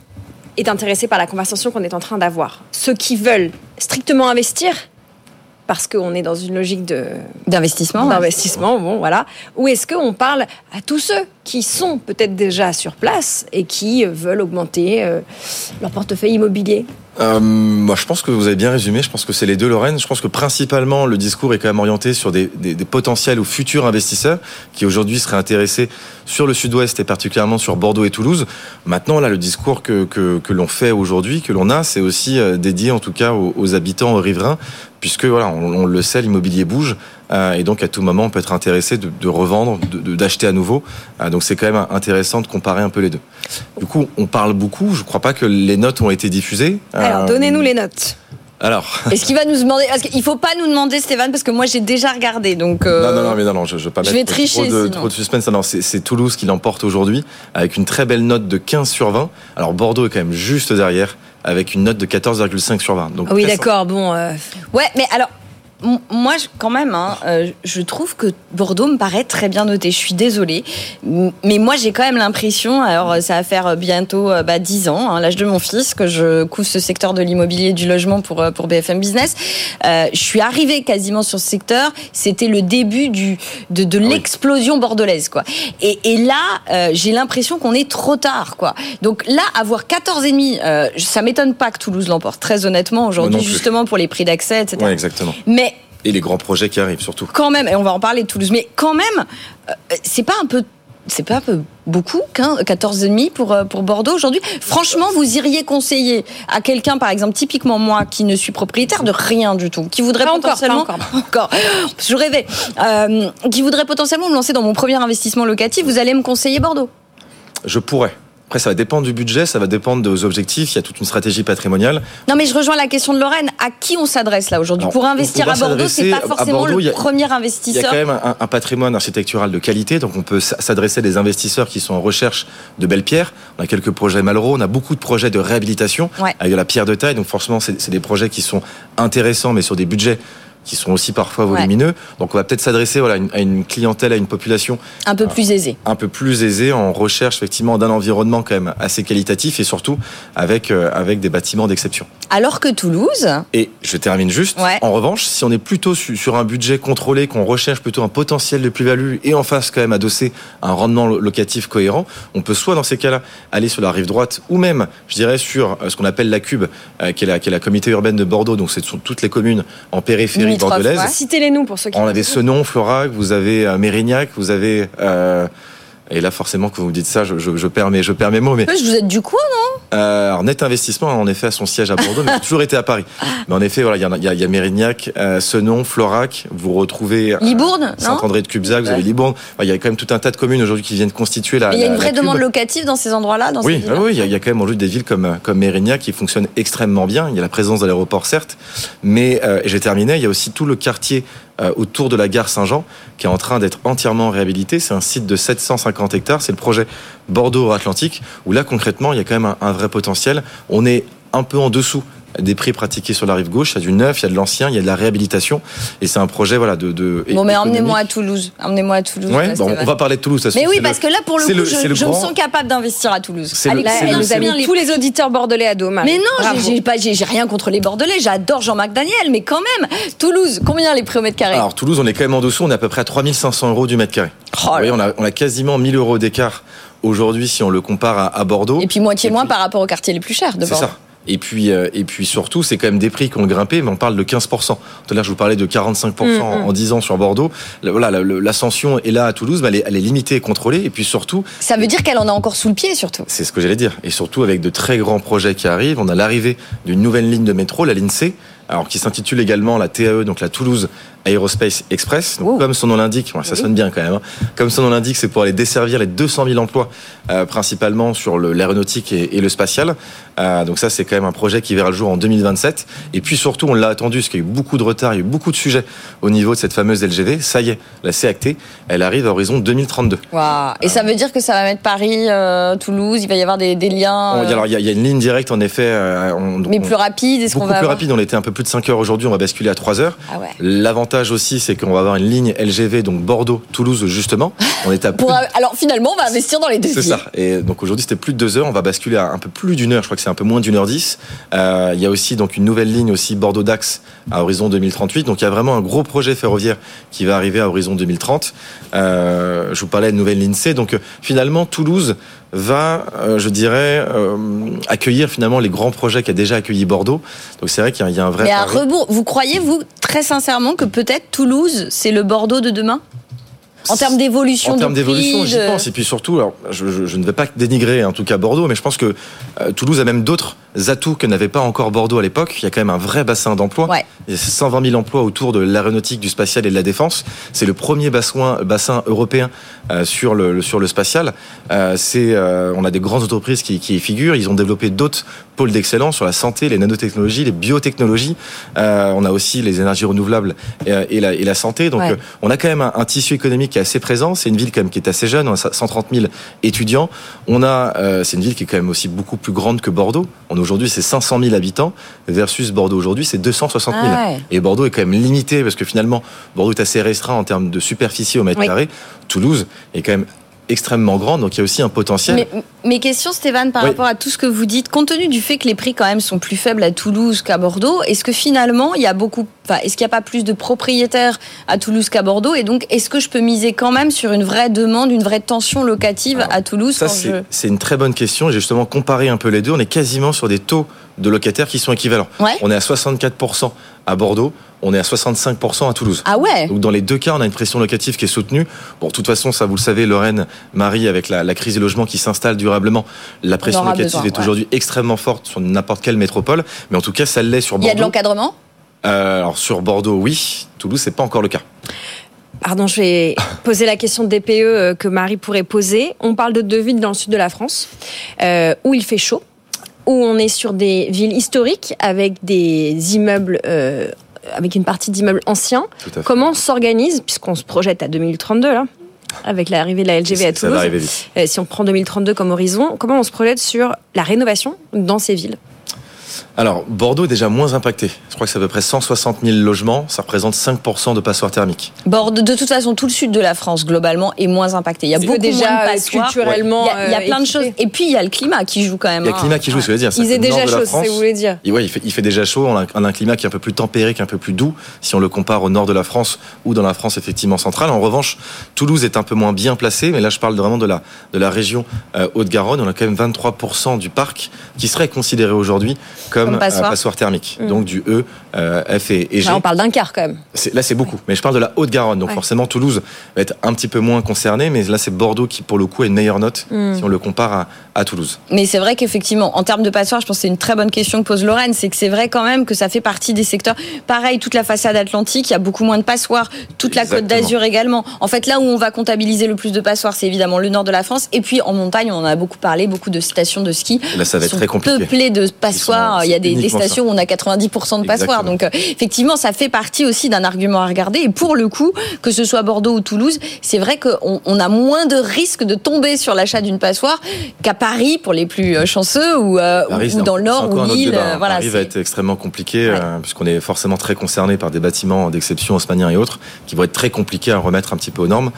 est intéressé par la conversation qu'on est en train d'avoir Ceux qui veulent strictement investir parce qu'on est dans une logique de D'investissement. d'investissement, bon voilà. Ou est-ce qu'on parle à tous ceux qui sont peut-être déjà sur place et qui veulent augmenter euh, leur portefeuille immobilier? Euh, moi, je pense que vous avez bien résumé. Je pense que c'est les deux, Lorraine. Je pense que principalement, le discours est quand même orienté sur des, des, des potentiels ou futurs investisseurs qui aujourd'hui seraient intéressés sur le sud-ouest et particulièrement sur Bordeaux et Toulouse. Maintenant, là, le discours que, que, que l'on fait aujourd'hui, que l'on a, c'est aussi euh, dédié en tout cas aux, habitants aux riverains, puisque voilà, on le sait, l'immobilier bouge. Euh, et donc, à tout moment, on peut être intéressé de, de revendre, d'acheter à nouveau. Euh, donc, c'est quand même intéressant de comparer un peu les deux. Du coup, on parle beaucoup. Je crois pas que les notes ont été diffusées. Alors, Euh, donnez-nous les notes. alors, Est-ce qu'il va nous demander Parce qu'il faut pas nous demander, Stéphane, parce que moi j'ai déjà regardé. Donc. euh, non, non, non, mais non, non, je, je veux pas je mettre vais trop, tricher, trop de, trop de suspense. Non, c'est, Toulouse qui l'emporte aujourd'hui avec une très belle note de 15 sur 20. Alors Bordeaux est quand même juste derrière avec une note de 14,5 sur 20. Donc oui, d'accord, bon. euh, Ouais, mais alors. Moi, quand même, hein, euh, je trouve que Bordeaux me paraît très bien noté. Je suis désolée, mais moi, j'ai quand même l'impression. Alors, ça va faire bientôt euh, bah, 10 ans, hein, l'âge de mon fils, que je couvre ce secteur de l'immobilier et du logement pour euh, pour BFM Business. Euh, je suis arrivée quasiment sur ce secteur. C'était le début du de, de oui. l'explosion bordelaise, quoi. Et, et là, euh, j'ai l'impression qu'on est trop tard, quoi. Donc là, avoir 14 et demi, euh, ça m'étonne pas que Toulouse l'emporte. Très honnêtement, aujourd'hui, justement pour les prix d'accès, etc. Ouais, exactement. Mais Et les grands projets qui arrivent surtout. quand même, et on va en parler de Toulouse, mais quand même, euh, c'est pas un peu. C'est pas un peu beaucoup, 15, 14,5 pour, euh, pour Bordeaux aujourd'hui? Franchement, vous iriez conseiller à quelqu'un, par exemple, typiquement moi, qui ne suis propriétaire de rien du tout, qui voudrait Pas encore, potentiellement. pas encore. Je rêvais. Euh, qui voudrait potentiellement me lancer dans mon premier investissement locatif, vous allez me conseiller Bordeaux? Je pourrais. Après, ça va dépendre du budget, ça va dépendre des objectifs. Il y a toute une stratégie patrimoniale. Non, mais je rejoins la question de Lorraine. À qui on s'adresse là aujourd'hui Pour investir à Bordeaux, c'est pas forcément Bordeaux, le a- premier Il y a investisseur. quand même un, un patrimoine architectural de qualité, donc on peut s'adresser à des investisseurs qui sont en recherche de belles pierres. On a quelques projets Malraux, on a beaucoup de projets de réhabilitation Ouais. avec de la pierre de taille, donc forcément c'est des projets qui sont intéressants, mais sur des budgets qui sont aussi parfois Ouais. volumineux. Donc on va peut-être s'adresser voilà, à une- clientèle, à une population Un peu plus aisé. un peu plus aisée en recherche effectivement d'un environnement quand même assez qualitatif et surtout avec, euh, avec des bâtiments d'exception. Alors que Toulouse, Et je termine juste. Ouais. En revanche, si on est plutôt su- sur un budget contrôlé, qu'on recherche plutôt un potentiel de plus-value et en face quand même adossé à un rendement lo- locatif cohérent, on peut soit dans ces cas-là aller sur la rive droite ou même, je dirais, sur euh, ce qu'on appelle la Cube, euh, qui, est la, qui est la communauté urbaine de Bordeaux. Donc, ce sont toutes les communes en périphérie Bordelaise. ouais. Citez-les-nous pour ceux qui. On avait Senon, Florac, vous avez euh, Mérignac, vous avez. euh, et là, forcément, quand vous me dites ça, je, je, je perds, mes, je perds mes mots. Mais vous êtes du coin, euh, alors, Net Investissement, en effet, a son siège à Bordeaux, mais a toujours été à Paris. Mais en effet, voilà, il y, en a- y, y Mérignac, euh, Senon, Florac. Vous retrouvez euh, Libourne, non? Saint-André de Cubzac, vous avez Libourne. Enfin, il y a quand même tout un tas de communes aujourd'hui qui viennent constituer la. Il y a une vraie demande locative dans ces endroits-là, dans Oui, ah oui, il y, a- il y a quand même aujourd'hui des villes comme, comme Mérignac qui fonctionnent extrêmement bien. Il y a la présence de l'aéroport, certes, mais euh, et j'ai terminé. Il y a aussi tout le quartier euh, autour de la gare Saint-Jean qui est en train d'être entièrement réhabilité. C'est un site de 750 hectares. C'est le projet Bordeaux-Atlantique où là concrètement il y a quand même un, un vrai potentiel. On est un peu en dessous des prix pratiqués sur la rive gauche. Il y a du neuf, il y a de l'ancien, il y a de la réhabilitation et c'est un projet voilà de. de Bon, mais emmenez-moi à Toulouse. Emmenez-moi à Toulouse. Ouais, là, bon, Stéphane. on va parler de Toulouse. toute Mais oui, c'est parce le- que là, pour le c'est coup, le- je, c'est le je me sens capable d'investir à Toulouse. C'est le- Allez, Là, c'est elle le- nous c'est a le- mis tous les auditeurs bordelais à dos. Mais non, j'ai- rien contre les Bordelais. J'adore Jean-Marc Daniel, mais quand même, Toulouse, combien les prix au mètre carré? Alors Toulouse, on est quand même en dessous, on est à peu près à 3500 euros du mètre carré. Oh Vous voyez, on a, on a quasiment 1000 euros d'écart aujourd'hui si on le compare à, à Bordeaux. Et puis moitié Et moins puis- par rapport aux quartiers les plus chers de C'est Bordeaux. ça. Et puis, euh, et puis surtout, c'est quand même des prix qui ont grimpé, mais on parle de 15%. Tout à l'heure, je vous parlais de 45% en, en 10 ans sur Bordeaux. Voilà, l'ascension est là à Toulouse, mais elle est, elle est limitée et contrôlée. Et puis surtout, Ça veut dire qu'elle en a encore sous le pied, surtout. c'est ce que j'allais dire. Et surtout avec de très grands projets qui arrivent. On a l'arrivée d'une nouvelle ligne de métro, la ligne C, alors qui s'intitule également la TAE, donc la Toulouse Aerospace Express. Donc, comme son nom l'indique, ça sonne bien quand même. hein. Comme son nom l'indique, c'est pour aller desservir les 200 000 emplois, euh, principalement sur l'aéronautique et, et le spatial. Euh, donc ça, c'est quand même un projet qui verra le jour en 2027. Et puis surtout, on l'a attendu, parce qu'il y a eu beaucoup de retard, il y a eu beaucoup de sujets au niveau de cette fameuse LGV. Ça y est, la c'est acté. Elle arrive à horizon 2032. Waouh. Et ça veut dire que ça va mettre Paris, euh, Toulouse, il va y avoir des, des liens. Euh, alors, il y, a- il y a une ligne directe, en effet. euh, on- mais on- plus rapide, est-ce qu'on Beaucoup va plus avoir- rapide, on était un peu plus de 5 heures aujourd'hui, on va basculer à 3 heures. Ah ouais. L'avantage aussi, c'est qu'on va avoir une ligne LGV, donc Bordeaux-Toulouse, justement. On est à plus alors finalement, on va investir dans les deux C'est ça. Et donc aujourd'hui, c'était plus de 2 heures, on va basculer à un peu plus d'une heure, je crois que c'est un peu moins d'une heure 10. Euh, il y a aussi donc une nouvelle ligne aussi Bordeaux-Dax à horizon 2038. Donc il y a vraiment un gros projet ferroviaire qui va arriver à horizon 2030. Euh, je vous parlais de nouvelle ligne C. Donc euh, finalement, Toulouse va, euh, je dirais, euh, accueillir finalement les grands projets qu'a déjà accueilli Bordeaux. Donc c'est vrai qu'il y, a- il y a un vrai. Mais à pari. rebours, vous croyez, vous, très sincèrement, que peut-être Toulouse, c'est le Bordeaux de demain? En termes d'évolution En termes d'évolution, j'y pense. Et puis surtout, alors, je, je- je ne vais pas dénigrer en tout cas Bordeaux, mais je pense que euh, Toulouse a même d'autres atouts que n'avait pas encore Bordeaux à l'époque. Il y a quand même un vrai bassin d'emploi. Ouais. Il y a 120 000 emplois autour de l'aéronautique, du spatial et de la défense. C'est le premier bassin, bassin européen sur, le, sur le spatial. Euh, c'est, euh, on a des grandes entreprises qui, qui y figurent. Ils ont développé d'autres pôles d'excellence sur la santé, les nanotechnologies, les biotechnologies. Euh, on a aussi les énergies renouvelables et, et la, et la santé. Donc, Ouais. euh, on a quand même un, un tissu économique qui est assez présent. C'est une ville quand même qui est assez jeune. On a 130 000 étudiants. On a, euh, c'est une ville qui est quand même aussi beaucoup plus grande que Bordeaux. On aujourd'hui c'est 500 000 habitants versus Bordeaux aujourd'hui c'est 260 000. Ah ouais. Et Bordeaux est quand même limité parce que finalement Bordeaux est assez restreint en termes de superficie au mètre Oui. carré. Toulouse est quand même extrêmement grande, donc il y a aussi un potentiel. Mais, mes questions, Stéphane, par Oui. rapport à tout ce que vous dites, compte tenu du fait que les prix quand même sont plus faibles à Toulouse qu'à Bordeaux, est-ce que finalement il y a beaucoup, enfin, est-ce qu'il n'y a pas plus de propriétaires à Toulouse qu'à Bordeaux? Et donc, est-ce que je peux miser quand même sur une vraie demande, une vraie tension locative Alors, à Toulouse Ça, quand c'est je- c'est une très bonne question. J'ai justement comparé un peu les deux. On est quasiment sur des taux de locataires qui sont équivalents. Ouais. On est à 64% à Bordeaux, on est à 65% à Toulouse. Ah ouais. Donc dans les deux cas, on a une pression locative qui est soutenue. Bon, de toute façon, ça vous le savez, Lorraine, Marie, avec la, la crise des logements qui s'installe durablement, la pression locative besoin, est ouais. aujourd'hui extrêmement forte sur n'importe quelle métropole. Mais en tout cas, ça l'est sur Il y a de Bordeaux. l'encadrement? Euh, alors sur Bordeaux, oui. Toulouse, c'est pas encore le cas. Pardon, je vais poser la question de DPE euh, que Marie pourrait poser. On parle de deux villes dans le sud de la France euh, où il fait chaud, où on est sur des villes historiques avec des immeubles, euh, avec une partie d'immeubles anciens. Comment on s'organise, puisqu'on se projette à 2032 là avec l'arrivée de la LGV à Toulouse, euh, si on prend 2032 comme horizon, comment on se projette sur la rénovation dans ces villes? Alors, Bordeaux est déjà moins impacté. Je crois que c'est à peu près 160 000 logements. Ça représente 5% de passoires thermiques. Bordeaux, de toute façon, tout le sud de la France, globalement, est moins impacté. Il y a beaucoup déjà, moins de euh, passoires. culturellement, Il y a, il y a euh, plein de choses. Et puis, il y a le climat qui joue quand même. Il y a le climat qui joue, je veux dire. Il est déjà chaud, c'est ce que France, vous voulez dire. Et ouais, il fait, il fait déjà chaud. On a, un- on a un climat qui est un peu plus tempéré, qui est un peu plus doux, si on le compare au nord de la France ou dans la France effectivement centrale. En revanche, Toulouse est un peu moins bien placé, mais là je parle vraiment de la de la région euh, Haute-Garonne. On a quand même 23% du parc qui serait considéré aujourd'hui comme, Comme passoire. passoire thermique. Mm. Donc du E, euh, F et, et G. Là, on parle d'un quart quand même. Là, c'est beaucoup. Mais je parle de la Haute-Garonne. Donc, Ouais. forcément, Toulouse va être un petit peu moins concerné. Mais là, c'est Bordeaux qui, pour le coup, a une meilleure note Mm. si on le compare à, à Toulouse. Mais c'est vrai qu'effectivement, en termes de passoires, je pense que c'est une très bonne question que pose Lorraine. C'est que c'est vrai quand même que ça fait partie des secteurs. Pareil, toute la façade atlantique, il y a beaucoup moins de passoires. Toute la côte d'Azur également. En fait, là où on va comptabiliser le plus de passoires, c'est évidemment le nord de la France. Et puis en montagne, on en a beaucoup parlé, beaucoup de stations de ski. Là, ça va être très compliqué. Peuplées de passoires. Il y a des, stations où on a 90% de passoires. Donc euh, effectivement, ça fait partie aussi d'un argument à regarder. Et pour le coup, que ce soit Bordeaux ou Toulouse, c'est vrai qu'on on a moins de risques de tomber sur l'achat d'une passoire qu'à Paris pour les plus euh, chanceux ou, euh, Paris, ou c'est dans le Nord ou Lille. débat, hein. voilà, Paris va être extrêmement compliqué, Ouais. euh, puisqu'on est forcément très concerné par des bâtiments d'exception haussmanniens et autres, qui vont être très compliqués à remettre un petit peu aux normes.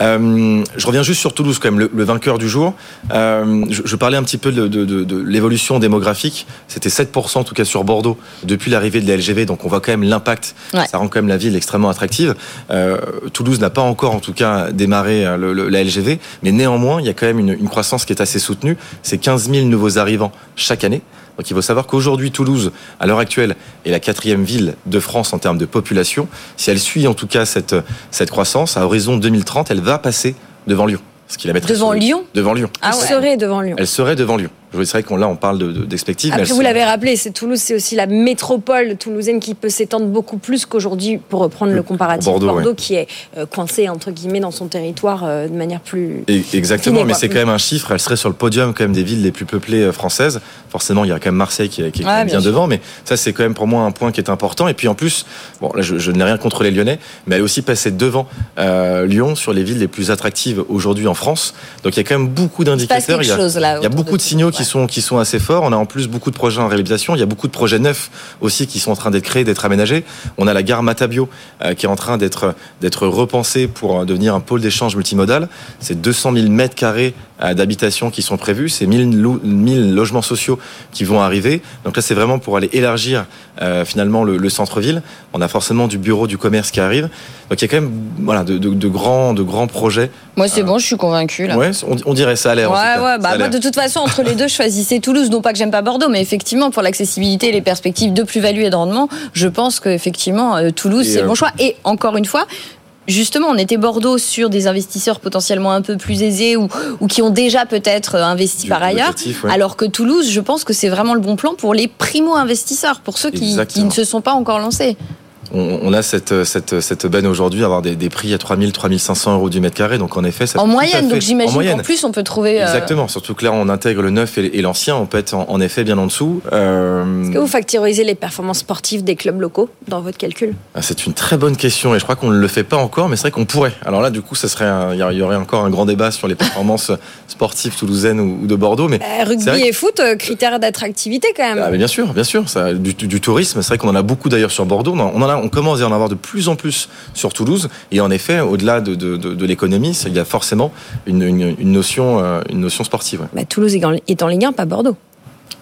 Euh, je reviens juste sur Toulouse, quand même, le, le vainqueur du jour. Euh, je, je parlais un petit peu de, de- de- de l'évolution démographique. C'était 7% en tout cas sur Bordeaux depuis l'arrivée de la LGV, donc on voit quand même l'impact. Ouais. Ça rend quand même la ville extrêmement attractive. Euh, Toulouse n'a pas encore en tout cas démarré le- le- la LGV, mais néanmoins, il y a quand même une, une croissance qui est assez soutenue. C'est 15 000 nouveaux arrivants chaque année. Donc il faut savoir qu'aujourd'hui, Toulouse, à l'heure actuelle, est la quatrième ville de France en termes de population. Si elle suit en tout cas cette, cette croissance, à horizon 2030, elle va passer devant Lyon. Ce qui la mettrait Devant sur Lyon Devant Lyon. Ah serez devant Lyon. Elle serait devant Lyon. C'est vrai qu'on là, on parle d'expectative. De, Après, vous l'avez rappelé, c'est Toulouse, c'est aussi la métropole toulousaine qui peut s'étendre beaucoup plus qu'aujourd'hui, pour reprendre le comparatif, Bordeaux, Bordeaux qui est euh, coincé entre guillemets dans son territoire euh, de manière plus. Et exactement, mais c'est quand même un chiffre. Elle serait sur le podium quand même des villes les plus peuplées euh, françaises. Forcément, il y a quand même Marseille qui est, qui est Ouais, bien bien, devant, mais ça c'est quand même pour moi un point qui est important. Et puis en plus, bon là je, je n'ai rien contre les Lyonnais, mais elle est aussi passée devant euh, Lyon sur les villes les plus attractives aujourd'hui en France. Donc il y a quand même beaucoup d'indicateurs. Il y a- chose là. il y a autour beaucoup de signaux qui Ouais. sont qui sont assez forts. On a en plus beaucoup de projets en réalisation. Il y a beaucoup de projets neufs aussi qui sont en train d'être créés, d'être aménagés. On a la gare Matabio euh, qui est en train d'être d'être repensée pour euh, devenir un pôle d'échange multimodal. C'est 200 000 mètres carrés d'habitation qui sont prévus. C'est 1000 lo- 1000 logements sociaux qui vont arriver. Donc là, c'est vraiment pour aller élargir euh, finalement le, le centre-ville. On a forcément du bureau du commerce qui arrive. Donc il y a quand même voilà de, de- de grands de grands projets. Moi, c'est bon, je suis convaincu là. Ouais, on, on dirait ça a l'air. Ouais, ouais, bah moi de toute façon entre les deux je choisissais Toulouse, non pas que j'aime pas Bordeaux, mais effectivement pour l'accessibilité et les perspectives de plus-value et de rendement, je pense qu'effectivement euh, Toulouse c'est le euh, bon choix. Et encore une fois, Justement, on était Bordeaux sur des investisseurs potentiellement un peu plus aisés ou, ou qui ont déjà peut-être euh, investi Du- par ailleurs. ouais. Alors que Toulouse, je pense que c'est vraiment le bon plan pour les primo-investisseurs, pour ceux qui, qui ne se sont pas encore lancés. On, on a cette, cette, cette benne aujourd'hui, avoir des, des prix à 3000, 3500 euros du mètre carré. Donc en effet, ça En moyenne, donc j'imagine qu'en plus on peut trouver. euh, Exactement. Surtout que là, on intègre le neuf et, et l'ancien. On peut être en, en effet bien en dessous. Euh, Est-ce que vous factorisez les performances sportives des clubs locaux dans votre calcul? Ah, c'est une très bonne question et je crois qu'on ne le fait pas encore, mais c'est vrai qu'on pourrait. Alors là, du coup, ça serait, il y aurait- encore un grand débat sur les performances sportives toulousaines ou, de Bordeaux, mais Euh, Rugby que- et foot, critères d'attractivité quand même. Ah, mais bien sûr, bien sûr, ça, du, du tourisme, c'est vrai qu'on en a beaucoup d'ailleurs sur Bordeaux. On en a, on commence à en avoir de plus en plus sur Toulouse. Et en effet, au-delà de, de, de, de l'économie, c'est- il y a forcément une, une, une notion, euh, une notion sportive. ouais. Bah, Toulouse est en, Ligue 1, pas Bordeaux.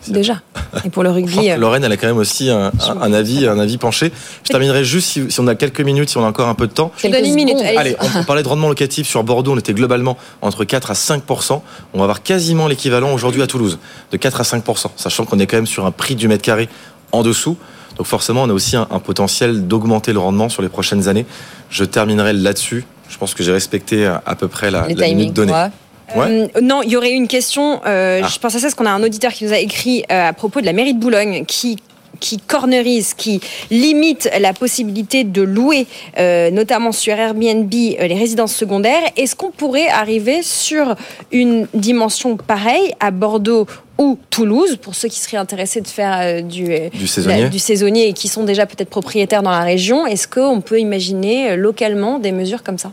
Déjà. Et pour le rugby. euh, Lorraine, elle a quand même aussi un, un- un avis, un avis penché. Je terminerai juste si, si on a quelques minutes, si on a encore un peu de temps. Je vous donne une minute. Allez-y. Allez, on, on parlait de rendement locatif sur Bordeaux, on était globalement entre 4 à 5% On va avoir quasiment l'équivalent aujourd'hui à Toulouse, de 4 à 5% sachant qu'on est quand même sur un prix du mètre carré en dessous. Donc forcément, on a aussi un, un potentiel d'augmenter le rendement sur les prochaines années. Je terminerai là-dessus. Je pense que j'ai respecté à, à peu près la, la minute timings. donnée. ouais. Ouais. Euh, non, il y aurait une question. euh, Ah. Je pense à ça parce qu'on a un auditeur qui nous a écrit euh, à propos de la mairie de Boulogne qui qui cornerise, qui limite la possibilité de louer, euh, notamment sur Airbnb, euh, les résidences secondaires. Est-ce qu'on pourrait arriver sur une dimension pareille à Bordeaux ou Toulouse, pour ceux qui seraient intéressés de faire euh, du, Du saisonnier. la- du saisonnier et qui sont déjà peut-être propriétaires dans la région Est-ce qu'on peut imaginer localement des mesures comme ça?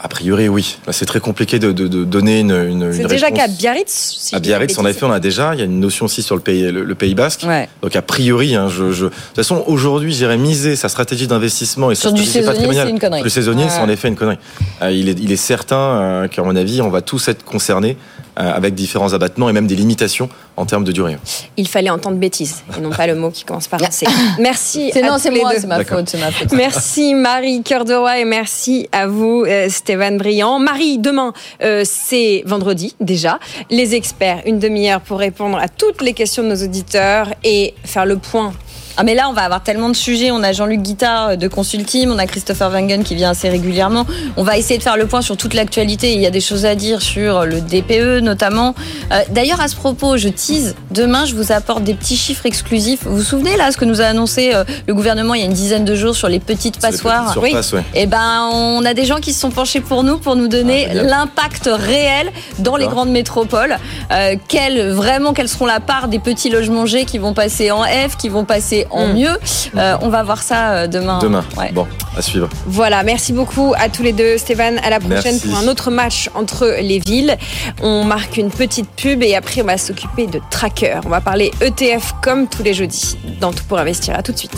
A priori, oui. C'est très compliqué de, de- de donner une, une, C'est une déjà réponse. qu'à Biarritz. si À Biarritz, en effet, on a déjà. Il y a une notion aussi sur le pays, le, le Pays Basque. Ouais. Donc a priori, hein, je, je- de toute façon, aujourd'hui, j'irais miser sa stratégie d'investissement et sa Sur du stratégie saisonnier, patrimoniale. c'est une connerie. Le saisonnier, Ouais. c'est en effet une connerie. Euh, il, est, il est certain euh, qu'à mon avis, on va tous être concernés avec différents abattements et même des limitations en termes de durée. Il fallait entendre bêtise et non pas le mot qui commence par C. Merci. C'est non, c'est les moi, deux. c'est ma D'accord. faute, c'est ma faute. Merci Marie Cœur de Roi et merci à vous euh, Stéphane Briand. Marie, demain euh, c'est vendredi déjà. Les experts, une demi-heure pour répondre à toutes les questions de nos auditeurs et faire le point. Ah mais là on va avoir tellement de sujets. On a Jean-Luc Guittard de Consultim, on a Christopher Wangen qui vient assez régulièrement. On va essayer de faire le point sur toute l'actualité. Il y a des choses à dire sur le DPE notamment. Euh, D'ailleurs à ce propos, je tease. Demain je vous apporte des petits chiffres exclusifs. Vous vous souvenez là ce que nous a annoncé euh, le gouvernement il y a une dizaine de jours sur les petites Sur les passoires? petites surfaces, ouais. Eh ben, on a des gens qui se sont penchés pour nous pour nous donner Ah, l'impact réel dans les grandes métropoles. Euh, quelle, vraiment, quelles seront la part des petits logements G qui vont passer en F, qui vont passer en Mm. mieux. Euh, on va voir ça euh, demain. Demain. Ouais. Bon, à suivre. Voilà, merci beaucoup à tous les deux. Stéphane, à la prochaine Merci. pour un autre match entre les villes. On marque une petite pub et après on va s'occuper de tracker. On va parler ETF comme tous les jeudis dans Tout pour investir. À tout de suite.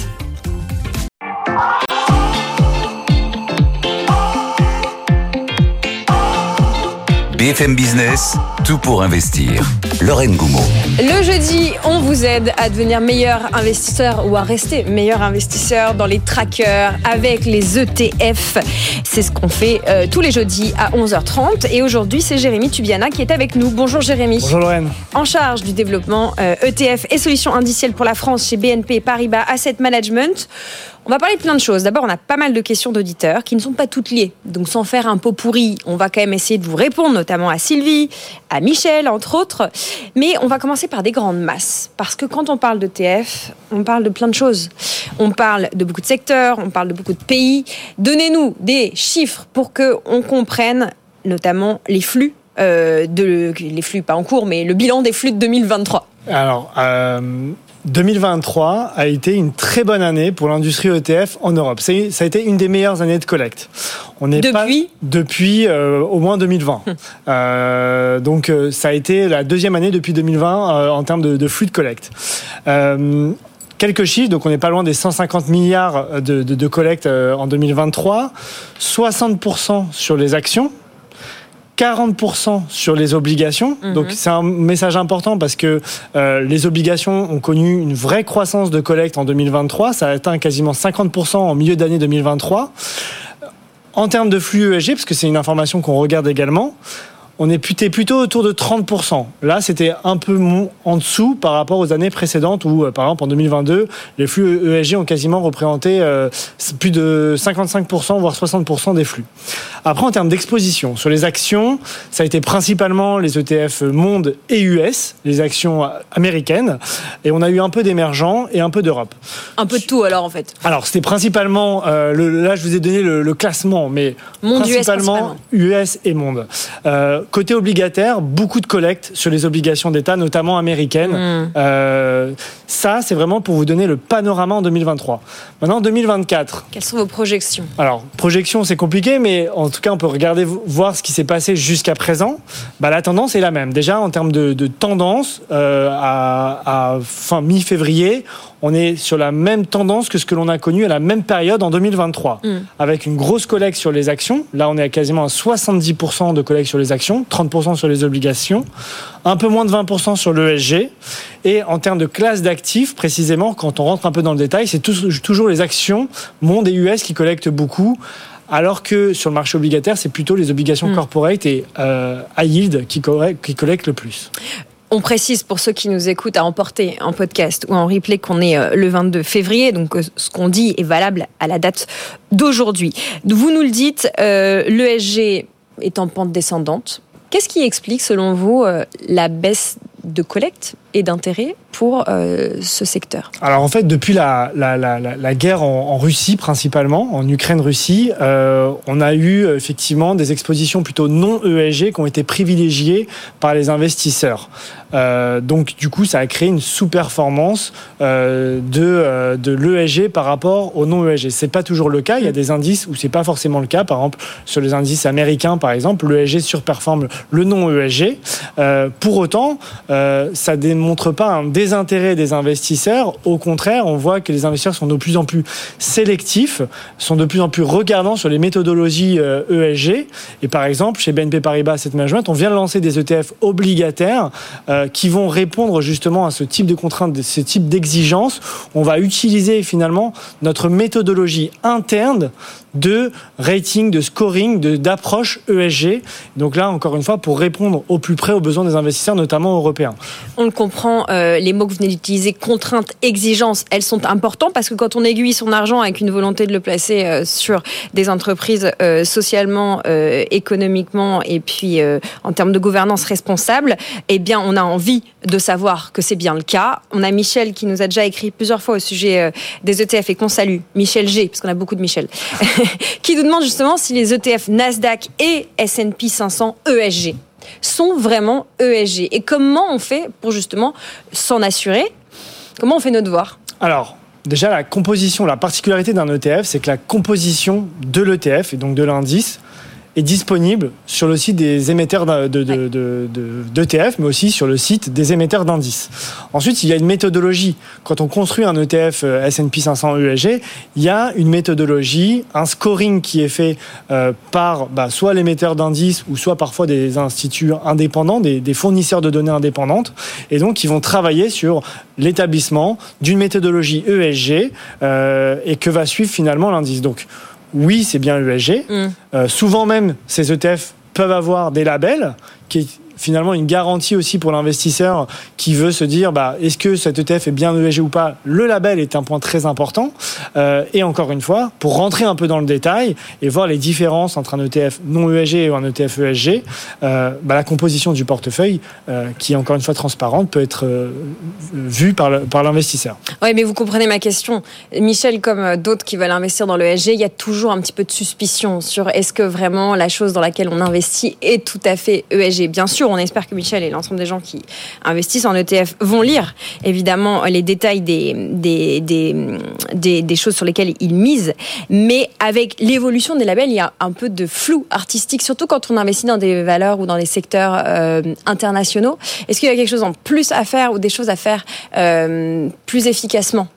BFM Business, tout pour investir. Lorraine Goumeau. Le jeudi, on vous aide à devenir meilleur investisseur ou à rester meilleur investisseur dans les trackers avec les ETF. C'est ce qu'on fait euh, tous les jeudis à 11h30. Et aujourd'hui, c'est Jérémy Tubiana qui est avec nous. Bonjour Jérémy. Bonjour Lorraine. En charge du développement euh, ETF et solutions indicielles pour la France chez BNP Paribas Asset Management. On va parler de plein de choses. D'abord, on a pas mal de questions d'auditeurs qui ne sont pas toutes liées. Donc, sans faire un pot pourri, on va quand même essayer de vous répondre, notamment à Sylvie, à Michel, entre autres. Mais on va commencer par des grandes masses. Parce que quand on parle de TF, on parle de plein de choses. On parle de beaucoup de secteurs, on parle de beaucoup de pays. Donnez-nous des chiffres pour que on comprenne notamment les flux euh, les flux pas en cours, mais le bilan des flux de 2023. Alors, euh, 2023 a été une très bonne année pour l'industrie ETF en Europe. Ça a été une des meilleures années de collecte. On n'est pas Depuis? Depuis euh, au moins 2020. Euh, donc euh, ça a été la deuxième année depuis 2020 euh, en termes de, de flux de collecte. Euh, Quelques chiffres, donc on n'est pas loin des 150 milliards de, de, de collecte euh, en 2023, 60% sur les actions, 40% sur les obligations. Donc c'est un message important parce que euh, les obligations ont connu une vraie croissance de collecte en 2023. Ça a atteint quasiment 50% en milieu d'année 2023. En termes de flux ESG, parce que c'est une information qu'on regarde également, on est plutôt, plutôt autour de 30%. Là, c'était un peu en dessous par rapport aux années précédentes où, euh, par exemple, en 2022, les flux ESG ont quasiment représenté euh, plus de 55%, voire 60% des flux. Après, en termes d'exposition, sur les actions, ça a été principalement les ETF monde et US, les actions américaines, et on a eu un peu d'émergents et un peu d'Europe. un peu de tout alors en fait. Alors, c'était principalement, euh, le, là je vous ai donné le, le classement, mais Monde US principalement US et monde. Euh, côté obligataire, beaucoup de collectes sur les obligations d'État, notamment américaines. Mm. Euh, ça, c'est vraiment pour vous donner le panorama en 2023. Maintenant, 2024. Quelles sont vos projections? Alors, projection, c'est compliqué, mais en tout cas, on peut regarder, voir ce qui s'est passé jusqu'à présent. Bah, la tendance est la même. Déjà, en termes de, de tendance, euh, à, à fin mi-février, on est sur la même tendance que ce que l'on a connu à la même période en 2023, Mm. avec une grosse collecte sur les actions. Là, on est à quasiment à 70% de collecte sur les actions, 30% sur les obligations, un peu moins de 20% sur l'ESG. Et en termes de classe d'actifs, précisément, quand on rentre un peu dans le détail, c'est toujours les actions monde et US qui collectent beaucoup. Alors que sur le marché obligataire, c'est plutôt les obligations Mm. corporate et euh, high yield qui collectent le plus. On précise pour ceux qui nous écoutent à emporter en podcast ou en replay qu'on est euh, le 22 février, donc euh, ce qu'on dit est valable à la date d'aujourd'hui. Vous nous le dites, euh, l'ESG est en pente descendante. Qu'est-ce qui explique, selon vous, la baisse de collecte et d'intérêt pour euh, ce secteur Alors en fait, depuis la, guerre en, Russie principalement, en Ukraine-Russie, euh, on a eu effectivement des expositions plutôt non ESG qui ont été privilégiées par les investisseurs. Euh, donc du coup, ça a créé une sous-performance de, de l'ESG par rapport au non ESG. C'est pas toujours le cas. Il y a des indices où c'est pas forcément le cas. Par exemple, sur les indices américains, par exemple, l'ESG surperforme le non ESG. Pour autant, euh, ça démontre pas un désintérêt des investisseurs. Au contraire, on voit que les investisseurs sont de plus en plus sélectifs, sont de plus en plus regardants sur les méthodologies euh, ESG. Et par exemple, chez BNP Paribas Asset Management, on vient de lancer des ETF obligataires euh, qui vont répondre justement à ce type de contraintes, ce type d'exigences. On va utiliser finalement notre méthodologie interne de rating, de scoring, d'approche ESG. Donc là, encore une fois, pour répondre au plus près aux besoins des investisseurs, notamment européens. On le comprend, euh, les mots que vous venez d'utiliser, contraintes, exigences, elles sont importantes parce que quand on aiguille son argent avec une volonté de le placer euh, sur des entreprises euh, socialement, économiquement et puis en termes de gouvernance responsable, eh bien, on a envie de savoir que c'est bien le cas. On a Michel qui nous a déjà écrit plusieurs fois au sujet des ETF et qu'on salue, Michel G, parce qu'on a beaucoup de Michel, qui nous demande justement si les ETF Nasdaq et S&P 500 ESG sont vraiment ESG et comment on fait pour justement s'en assurer? Comment on fait nos devoirs? Alors, déjà, la composition, la particularité d'un ETF, c'est que la composition de l'ETF, et donc de l'indice, est disponible sur le site des émetteurs d'ETF, de, de, de, de- d'ETF, mais aussi sur le site des émetteurs d'indices. Ensuite, il y a une méthodologie. Quand on construit un ETF S&P 500 ESG, il y a une méthodologie, un scoring qui est fait euh, par bah, soit l'émetteur d'indices ou soit parfois des instituts indépendants, des, des fournisseurs de données indépendantes, et donc ils vont travailler sur l'établissement d'une méthodologie ESG euh, et que va suivre finalement l'indice. Donc oui, c'est bien ESG. Mm. Euh, souvent même, ces ETF peuvent avoir des labels qui finalement une garantie aussi pour l'investisseur qui veut se dire bah, est-ce que cet ETF est bien ESG ou pas? Le label est un point très important. Euh, et encore une fois, pour rentrer un peu dans le détail et voir les différences entre un ETF non ESG et un ETF ESG, euh, bah, la composition du portefeuille, euh, qui est encore une fois transparente, peut être vue par l'investisseur. Oui, mais vous comprenez ma question. Michel, comme d'autres qui veulent investir dans le ESG, il y a toujours un petit peu de suspicion sur est-ce que vraiment la chose dans laquelle on investit est tout à fait ESG. Bien sûr, on espère que Michel et l'ensemble des gens qui investissent en ETF vont lire évidemment les détails des, des, des, choses sur lesquelles ils misent, mais avec l'évolution des labels, il y a un peu de flou artistique, surtout quand on investit dans des valeurs ou dans des secteurs euh, internationaux. Est-ce qu'il y a quelque chose en plus à faire ou des choses à faire euh, plus efficacement?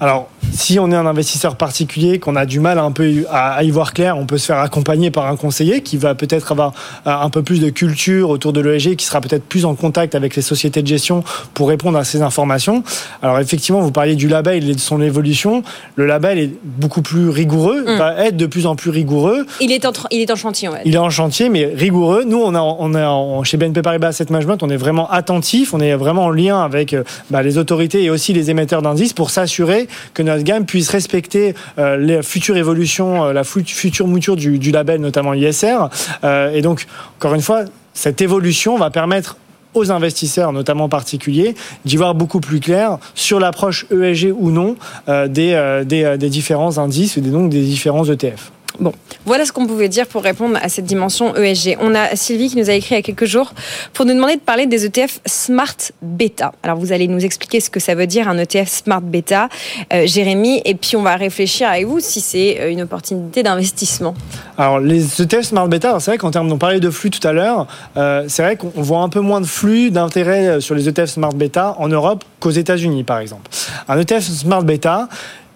Alors, si on est un investisseur particulier, qu'on a du mal un peu à y voir clair, on peut se faire accompagner par un conseiller qui va peut-être avoir un peu plus de culture autour de l'ESG, qui sera peut-être plus en contact avec les sociétés de gestion pour répondre à ces informations. Alors effectivement, vous parliez du label et de son évolution. Le label est beaucoup plus rigoureux, mm. va être de plus en plus rigoureux. Il est en, il est en chantier, ouais. Il est en chantier, mais rigoureux. Nous, on a, on a chez BNP Paribas Asset Management, on est vraiment attentif, on est vraiment en lien avec euh, bah, les autorités et aussi les émetteurs d'indices pour s'assurer que notre gamme puisse respecter euh, les futures évolutions, euh, la future mouture du, label, notamment ISR. Euh, et donc, encore une fois, cette évolution va permettre aux investisseurs, notamment particuliers, d'y voir beaucoup plus clair sur l'approche ESG ou non des, des, différents indices et donc des différents ETF. Bon, voilà ce qu'on pouvait dire pour répondre à cette dimension ESG. On a Sylvie qui nous a écrit il y a quelques jours pour nous demander de parler des ETF Smart Beta. Alors vous allez nous expliquer ce que ça veut dire un ETF Smart Beta, euh, Jérémy, et puis on va réfléchir avec vous si c'est euh, une opportunité d'investissement. Alors les ETF Smart Beta, c'est vrai qu'en termes, on parlait de flux tout à l'heure, euh, c'est vrai qu'on voit un peu moins de flux d'intérêt sur les ETF Smart Beta en Europe qu'aux États-Unis par exemple. Un ETF Smart Beta,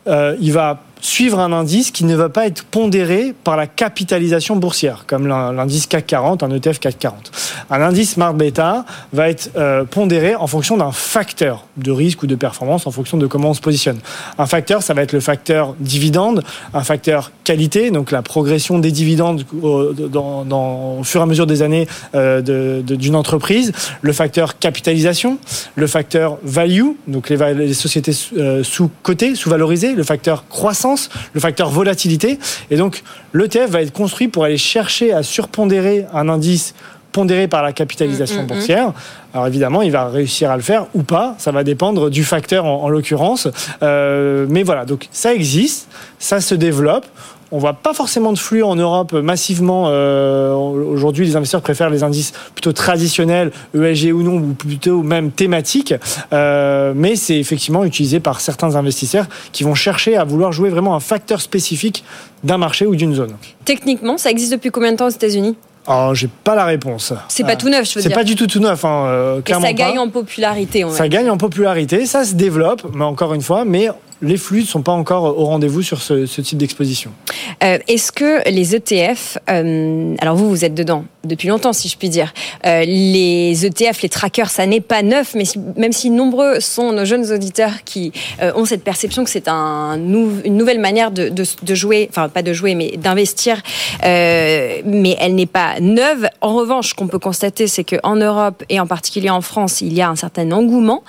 il va suivre un indice qui ne va pas être pondéré par la capitalisation boursière, comme l'indice CAC 40, un ETF CAC 40. Un indice Smart Beta va être euh, pondéré en fonction d'un facteur de risque ou de performance, en fonction de comment on se positionne. Un facteur, ça va être le facteur dividende, un facteur qualité, donc la progression des dividendes au, fur et à mesure des années euh, d'une entreprise, le facteur capitalisation, le facteur value, donc les, les sociétés euh, sous-cotées, sous-valorisées, le facteur croissance, le facteur volatilité. Et donc, l'ETF va être construit pour aller chercher à surpondérer un indice pondéré par la capitalisation mm, mm, mm. boursière. Alors évidemment, il va réussir à le faire ou pas, ça va dépendre du facteur en, l'occurrence. Euh, mais voilà, donc ça existe, ça se développe. On voit pas forcément de flux en Europe massivement. Euh, aujourd'hui, les investisseurs préfèrent les indices plutôt traditionnels, ESG ou non, ou plutôt même thématiques. Euh, mais c'est effectivement utilisé par certains investisseurs qui vont chercher à vouloir jouer vraiment un facteur spécifique d'un marché ou d'une zone. Techniquement, ça existe depuis combien de temps aux États-unis? Oh, j'ai pas la réponse. C'est pas tout neuf, je veux dire. C'est pas du tout tout neuf, hein, euh, ça gagne en popularité. On ça gagne en popularité, ça se développe, mais encore une fois, mais les flux ne sont pas encore au rendez-vous sur ce, type d'exposition. Euh, est-ce que les ETF, euh, alors vous, vous êtes dedans depuis longtemps, si je puis dire, euh, les ETF, les trackers, ça n'est pas neuf, mais même si nombreux sont nos jeunes auditeurs qui ont cette perception que c'est un, une nouvelle manière de, de, jouer, enfin pas de jouer, mais d'investir, mais elle n'est pas neuve. En revanche, ce qu'on peut constater, c'est qu'en Europe et en particulier en France, il y a un certain engouement.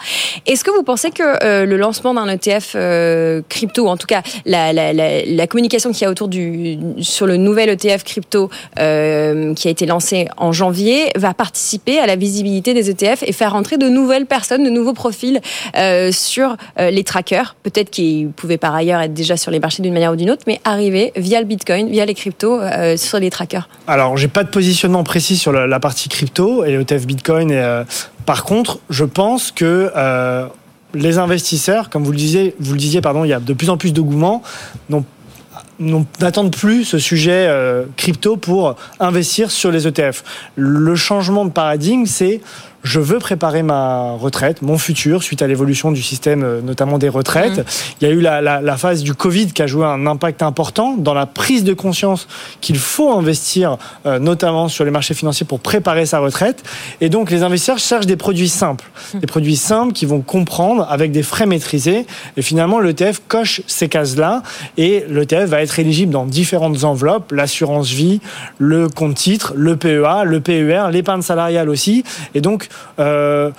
Est-ce que vous pensez que le lancement d'un ETF euh, crypto, en tout cas la, communication qu'il y a autour du sur le nouvel ETF crypto euh, qui a été lancé en janvier va participer à la visibilité des ETF et faire rentrer de nouvelles personnes, de nouveaux profils euh, sur les trackers, peut-être qu'ils pouvaient par ailleurs être déjà sur les marchés d'une manière ou d'une autre, mais arriver via le Bitcoin, via les cryptos sur les trackers. Alors j'ai pas de positionnement précis sur la, partie crypto et ETF Bitcoin. Et, par contre, je pense que les investisseurs, comme vous le disiez, vous le disiez, pardon, il y a de plus en plus de n'attendent plus ce sujet euh, crypto pour investir sur les ETF. Le changement de paradigme, c'est je veux préparer ma retraite, mon futur, suite à l'évolution du système, euh, notamment des retraites. Il y a eu la, la, la, phase du Covid qui a joué un impact important dans la prise de conscience qu'il faut investir, euh, notamment sur les marchés financiers, pour préparer sa retraite. Et donc, les investisseurs cherchent des produits simples, des produits simples qui vont comprendre avec des frais maîtrisés. Et finalement, l'ETF coche ces cases-là et l'ETF va être éligible dans différentes enveloppes, l'assurance vie, le compte titre, le PEA, le PER, l'épargne salariale aussi. Et donc, euh,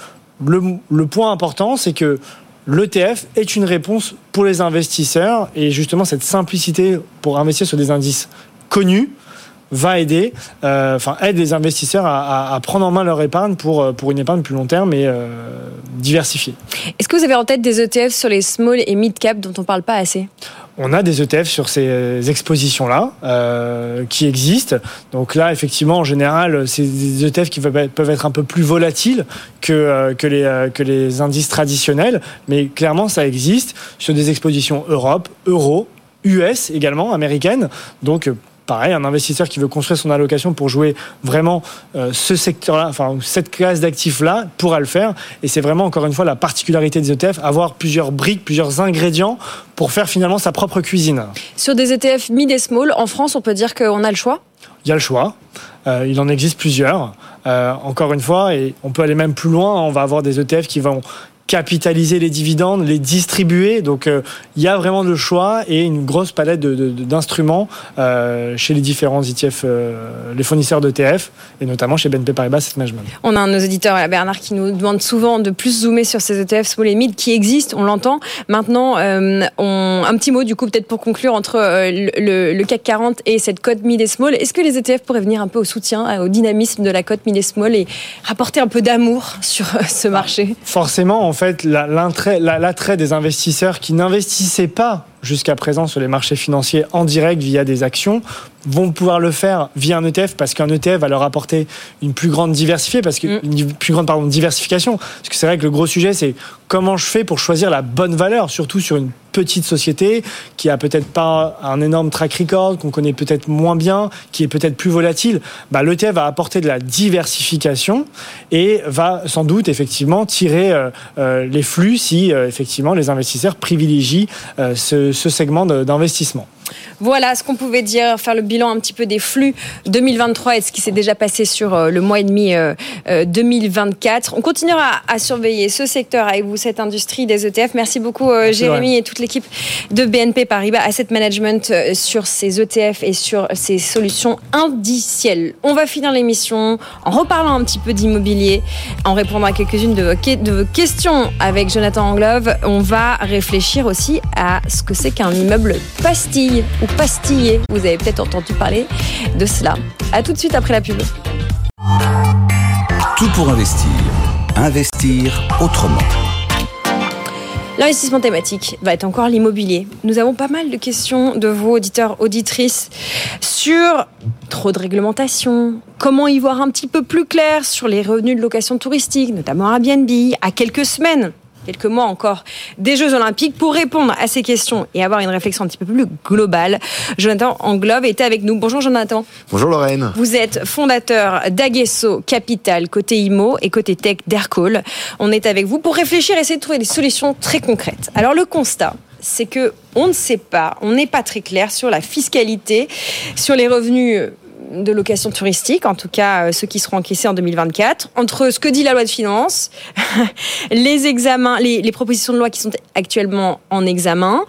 le, le point important, c'est que l'ETF est une réponse pour les investisseurs et justement cette simplicité pour investir sur des indices connus va aider, euh, enfin aide les investisseurs à, à, à, prendre en main leur épargne pour, euh, pour une épargne plus long terme et euh, diversifiée. Est-ce que vous avez en tête des ETF sur les small et mid cap dont on ne parle pas assez? On a des ETF sur ces expositions-là euh, qui existent. Donc là, effectivement, en général, c'est des ETF qui peuvent être un peu plus volatiles que, euh, que, les, euh, que les indices traditionnels, mais clairement, ça existe sur des expositions Europe, Euro, US également, américaines. Donc pareil, un investisseur qui veut construire son allocation pour jouer vraiment euh, ce secteur-là, enfin cette classe d'actifs-là, pourra le faire. Et c'est vraiment encore une fois la particularité des ETF, avoir plusieurs briques, plusieurs ingrédients pour faire finalement sa propre cuisine. Sur des ETF mid et small, en France, on peut dire qu'on a le choix? Il y a le choix. Euh, il en existe plusieurs. Euh, encore une fois, et on peut aller même plus loin, on va avoir des ETF qui vont capitaliser les dividendes, les distribuer. Donc euh, il y a vraiment le choix et une grosse palette d'instruments euh, chez les différents ETF, euh, les fournisseurs d'ETF et notamment chez BNP Paribas Asset Management. On a un de nos éditeurs, Bernard, qui nous demande souvent de plus zoomer sur ces ETF small et mid qui existent, on l'entend. Maintenant, on, un petit mot du coup peut-être pour conclure entre le, le, le, CAC 40 et cette cote mid et small. Est-ce que les ETF pourraient venir un peu au soutien, au dynamisme de la cote mid et small et rapporter un peu d'amour sur ce marché? Forcément, en fait l'attrait des investisseurs qui n'investissaient pas jusqu'à présent sur les marchés financiers en direct via des actions vont pouvoir le faire via un ETF parce qu'un ETF va leur apporter une plus grande diversification parce que mm. une plus grande pardon, diversification parce que c'est vrai que le gros sujet c'est comment je fais pour choisir la bonne valeur surtout sur une petite société qui a peut-être pas un énorme track record qu'on connaît peut-être moins bien qui est peut-être plus volatile bah, l'ETF va apporter de la diversification et va sans doute effectivement tirer euh, euh, les flux si euh, effectivement les investisseurs privilégient ce, ce segment d'investissement. Voilà ce qu'on pouvait dire, faire le bilan un petit peu des flux 2023 et ce qui s'est déjà passé sur euh, le mois et demi 2024. On continuera à surveiller ce secteur avec vous, cette industrie des ETF. Merci beaucoup Merci Jérémy et toute l'équipe de BNP Paribas Asset Management sur ces ETF et sur ces solutions indicielles. On va finir l'émission en reparlant un petit peu d'immobilier, en répondant à quelques-unes de, de vos questions avec Jonathan Anglove. On va réfléchir aussi à ce que c'est qu'un immeuble pastille ou pastillé. Vous avez peut-être entendu parler de cela. A tout de suite après la pub. Tout pour investir. Investir autrement. L'investissement thématique va être encore l'immobilier. Nous avons pas mal de questions de vos auditeurs, auditrices sur trop de réglementation, comment y voir un petit peu plus clair sur les revenus de location touristique, notamment Airbnb, à quelques semaines quelques mois encore des Jeux Olympiques. Pour répondre à ces questions et avoir une réflexion un petit peu plus globale, Jonathan Anglove était avec nous. Bonjour Jonathan. Bonjour Lorraine. Vous êtes fondateur d'Aguesso Capital côté IMO et côté tech d'Aircall. On est avec vous pour réfléchir et essayer de trouver des solutions très concrètes. Alors le constat, c'est que on ne sait pas, on n'est pas très clair sur la fiscalité, sur les revenus de location touristique, en tout cas euh, ceux qui seront encaissés en 2024, entre ce que dit la loi de finances, les examens, les, les propositions de loi qui sont actuellement en examen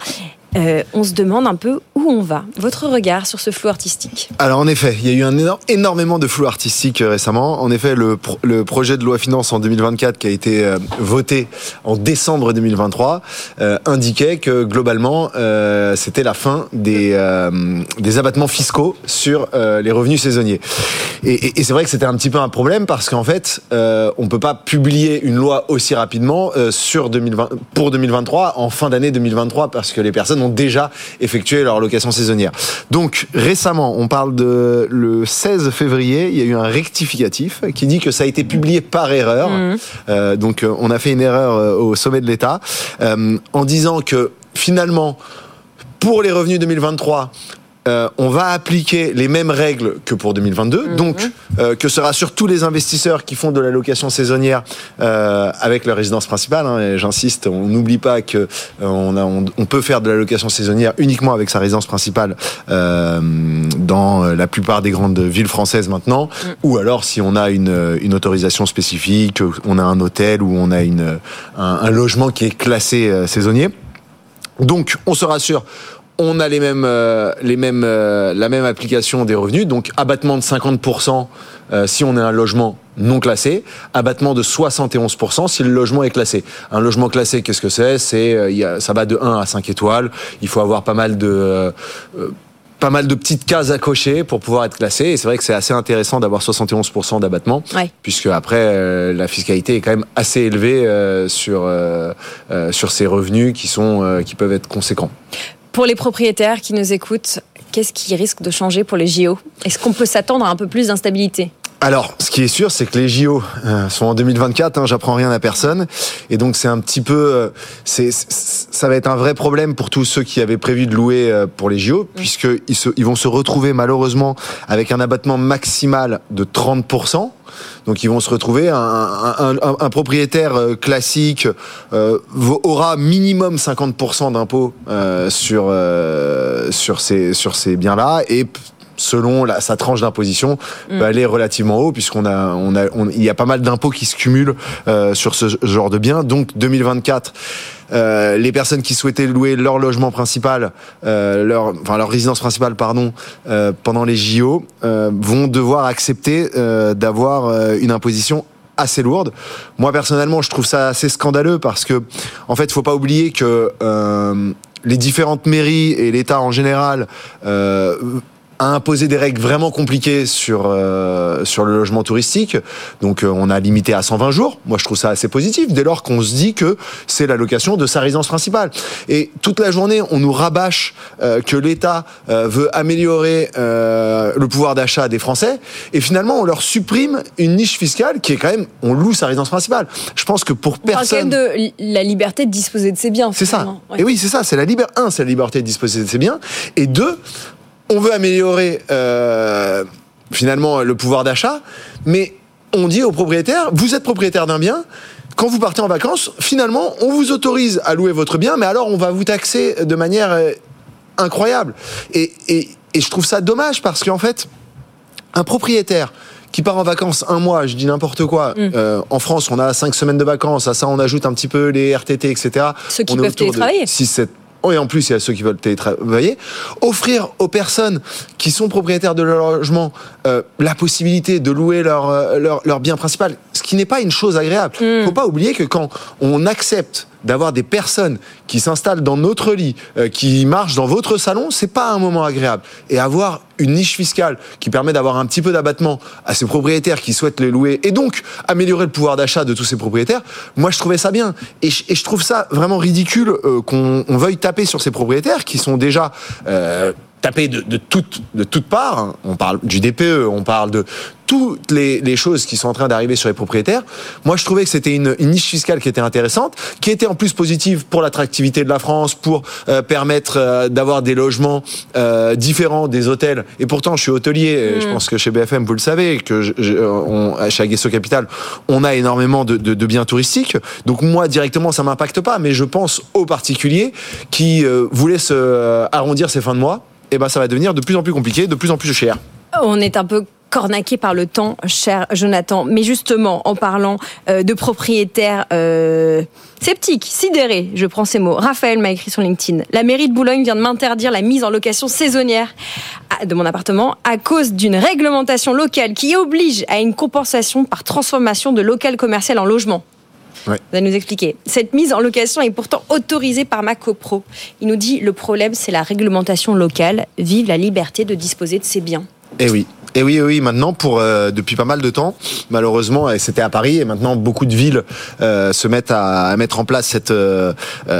euh, on se demande un peu où on va. Votre regard sur ce flou artistique Alors en effet, il y a eu un énormément de flou artistique euh, récemment. En effet, le, pro, le, projet de loi finance en 2024 qui a été euh, voté en décembre 2023 euh, indiquait que globalement c'était la fin des, abattements fiscaux sur les revenus saisonniers. Et, c'est vrai que c'était un petit peu un problème parce qu'en fait, on peut pas publier une loi aussi rapidement sur 2020, pour 2023 en fin d'année 2023 parce que les personnes ont déjà effectué leur location saisonnière. Donc récemment, on parle de le 16 février, il y a eu un rectificatif qui dit que ça a été publié par erreur. Mmh. Euh, donc on a fait une erreur au sommet de l'État euh, en disant que finalement, pour les revenus 2023, euh, on va appliquer les mêmes règles que pour 2022, donc euh, que ce rassure tous les investisseurs qui font de la location saisonnière euh, avec leur résidence principale. hein, J'insiste, on n'oublie pas que on, a- on- on peut faire de la location saisonnière uniquement avec sa résidence principale dans la plupart des grandes villes françaises maintenant, ou alors si on a une, une autorisation spécifique, on a un hôtel ou on a une, un, un logement qui est classé saisonnier. Donc, on se rassure. On a les mêmes, euh, les mêmes, euh, la même application des revenus. Donc, abattement de 50% euh, si on a un logement non classé, abattement de 71% si le logement est classé. Un logement classé, qu'est-ce que c'est? C'est, ça va de 1 à 5 étoiles. Il faut avoir pas mal de euh, pas mal de petites cases à cocher pour pouvoir être classé. Et c'est vrai que c'est assez intéressant d'avoir 71% d'abattement, Ouais. puisque après euh, la fiscalité est quand même assez élevée euh, sur euh, sur ces revenus qui sont qui peuvent être conséquents. Pour les propriétaires qui nous écoutent, qu'est-ce qui risque de changer pour les JO Est-ce qu'on peut s'attendre à un peu plus d'instabilité? Alors, ce qui est sûr, c'est que les JO euh, sont en 2024. Hein, J'apprends rien à personne, et donc c'est un petit peu, euh, c'est, ça va être un vrai problème pour tous ceux qui avaient prévu de louer euh, pour les JO, puisque ils, se, ils vont se retrouver malheureusement avec un abattement maximal de 30 donc ils vont se retrouver un, un- un- un propriétaire classique euh, aura minimum 50% d'impôt euh, sur euh, sur ces sur ces biens là et selon la, sa tranche d'imposition peut aller relativement haut puisqu'on a on a on- il y a pas mal d'impôts qui se cumulent euh, sur ce genre de biens donc 2024 euh, les personnes qui souhaitaient louer leur logement principal, euh, leur, enfin leur résidence principale, pardon, euh, pendant les JO, vont devoir accepter d'avoir une imposition assez lourde. Moi personnellement, je trouve ça assez scandaleux parce que, en fait, faut pas oublier que les différentes mairies et l'État en général a imposé des règles vraiment compliquées sur euh, sur le logement touristique. Donc euh, on a limité à 120 jours. Moi je trouve ça assez positif dès lors qu'on se dit que c'est la location de sa résidence principale. Et toute la journée on nous rabâche euh, que l'État euh, veut améliorer euh, le pouvoir d'achat des Français et finalement on leur supprime une niche fiscale qui est quand même on loue sa résidence principale. Je pense que pour On parle quand même personne de la liberté de disposer de ses biens. c'est ça. Ouais. Et oui, c'est ça. C'est la liberté. Un, c'est la liberté de disposer de ses biens. Et deux, on veut améliorer euh, finalement le pouvoir d'achat, mais on dit aux propriétaires vous êtes propriétaire d'un bien. Quand vous partez en vacances, finalement, on vous autorise à louer votre bien, mais alors on va vous taxer de manière euh, incroyable. Et, et, et je trouve ça dommage parce qu'en fait, un propriétaire qui part en vacances un mois, je dis n'importe quoi. Mm. euh, en France, on a cinq semaines de vacances. À ça, on ajoute un petit peu les RTT, etc. Ceux qui on peuvent télétravailler. 6, 7. Et en plus, il y a ceux qui veulent télétravailler. Offrir aux personnes qui sont propriétaires de leur logement euh, la possibilité de louer leur, euh, leur, leur bien principal, ce qui n'est pas une chose agréable. Mm. Faut pas oublier que quand on accepte d'avoir des personnes qui s'installent dans notre lit, euh, qui marchent dans votre salon, c'est pas un moment agréable. Et avoir une niche fiscale qui permet d'avoir un petit peu d'abattement à ces propriétaires qui souhaitent les louer et donc améliorer le pouvoir d'achat de tous ces propriétaires, moi je trouvais ça bien. Et je, trouve ça vraiment ridicule euh, qu'on on veuille taper sur ces propriétaires qui sont déjà euh, tapés de, de toutes de toutes parts. hein. On parle du DPE, on parle de toutes les, les choses qui sont en train d'arriver sur les propriétaires. Moi, je trouvais que c'était une, une niche fiscale qui était intéressante, qui était en plus positive pour l'attractivité de la France, pour euh, permettre euh, d'avoir des logements euh, différents des hôtels. Et pourtant, je suis hôtelier. Je pense que chez BFM, vous le savez, que je, je- on, chez Aguesso Capital, on a énormément de, de, de biens touristiques. Donc moi, directement, ça m'impacte pas. Mais je pense aux particuliers qui voulaient se arrondir ces fins de mois. Et ben, ça va devenir de plus en plus compliqué, de plus en plus cher. On est un peu cornaqué par le temps, cher Jonathan. Mais justement, en parlant euh, de propriétaires euh, sceptiques, sidérés, je prends ces mots. Raphaël m'a écrit sur LinkedIn. La mairie de Boulogne vient de m'interdire la mise en location saisonnière de mon appartement à cause d'une réglementation locale qui oblige à une compensation par transformation de local commercial en logement. Ouais. Vous allez nous expliquer. Cette mise en location est pourtant autorisée par ma copro. Il nous dit le problème, c'est la réglementation locale. Vive la liberté de disposer de ses biens. Eh oui. Et oui, oui, maintenant, pour euh, depuis pas mal de temps, malheureusement, c'était à Paris, et maintenant beaucoup de villes euh, se mettent à, mettre en place cette euh,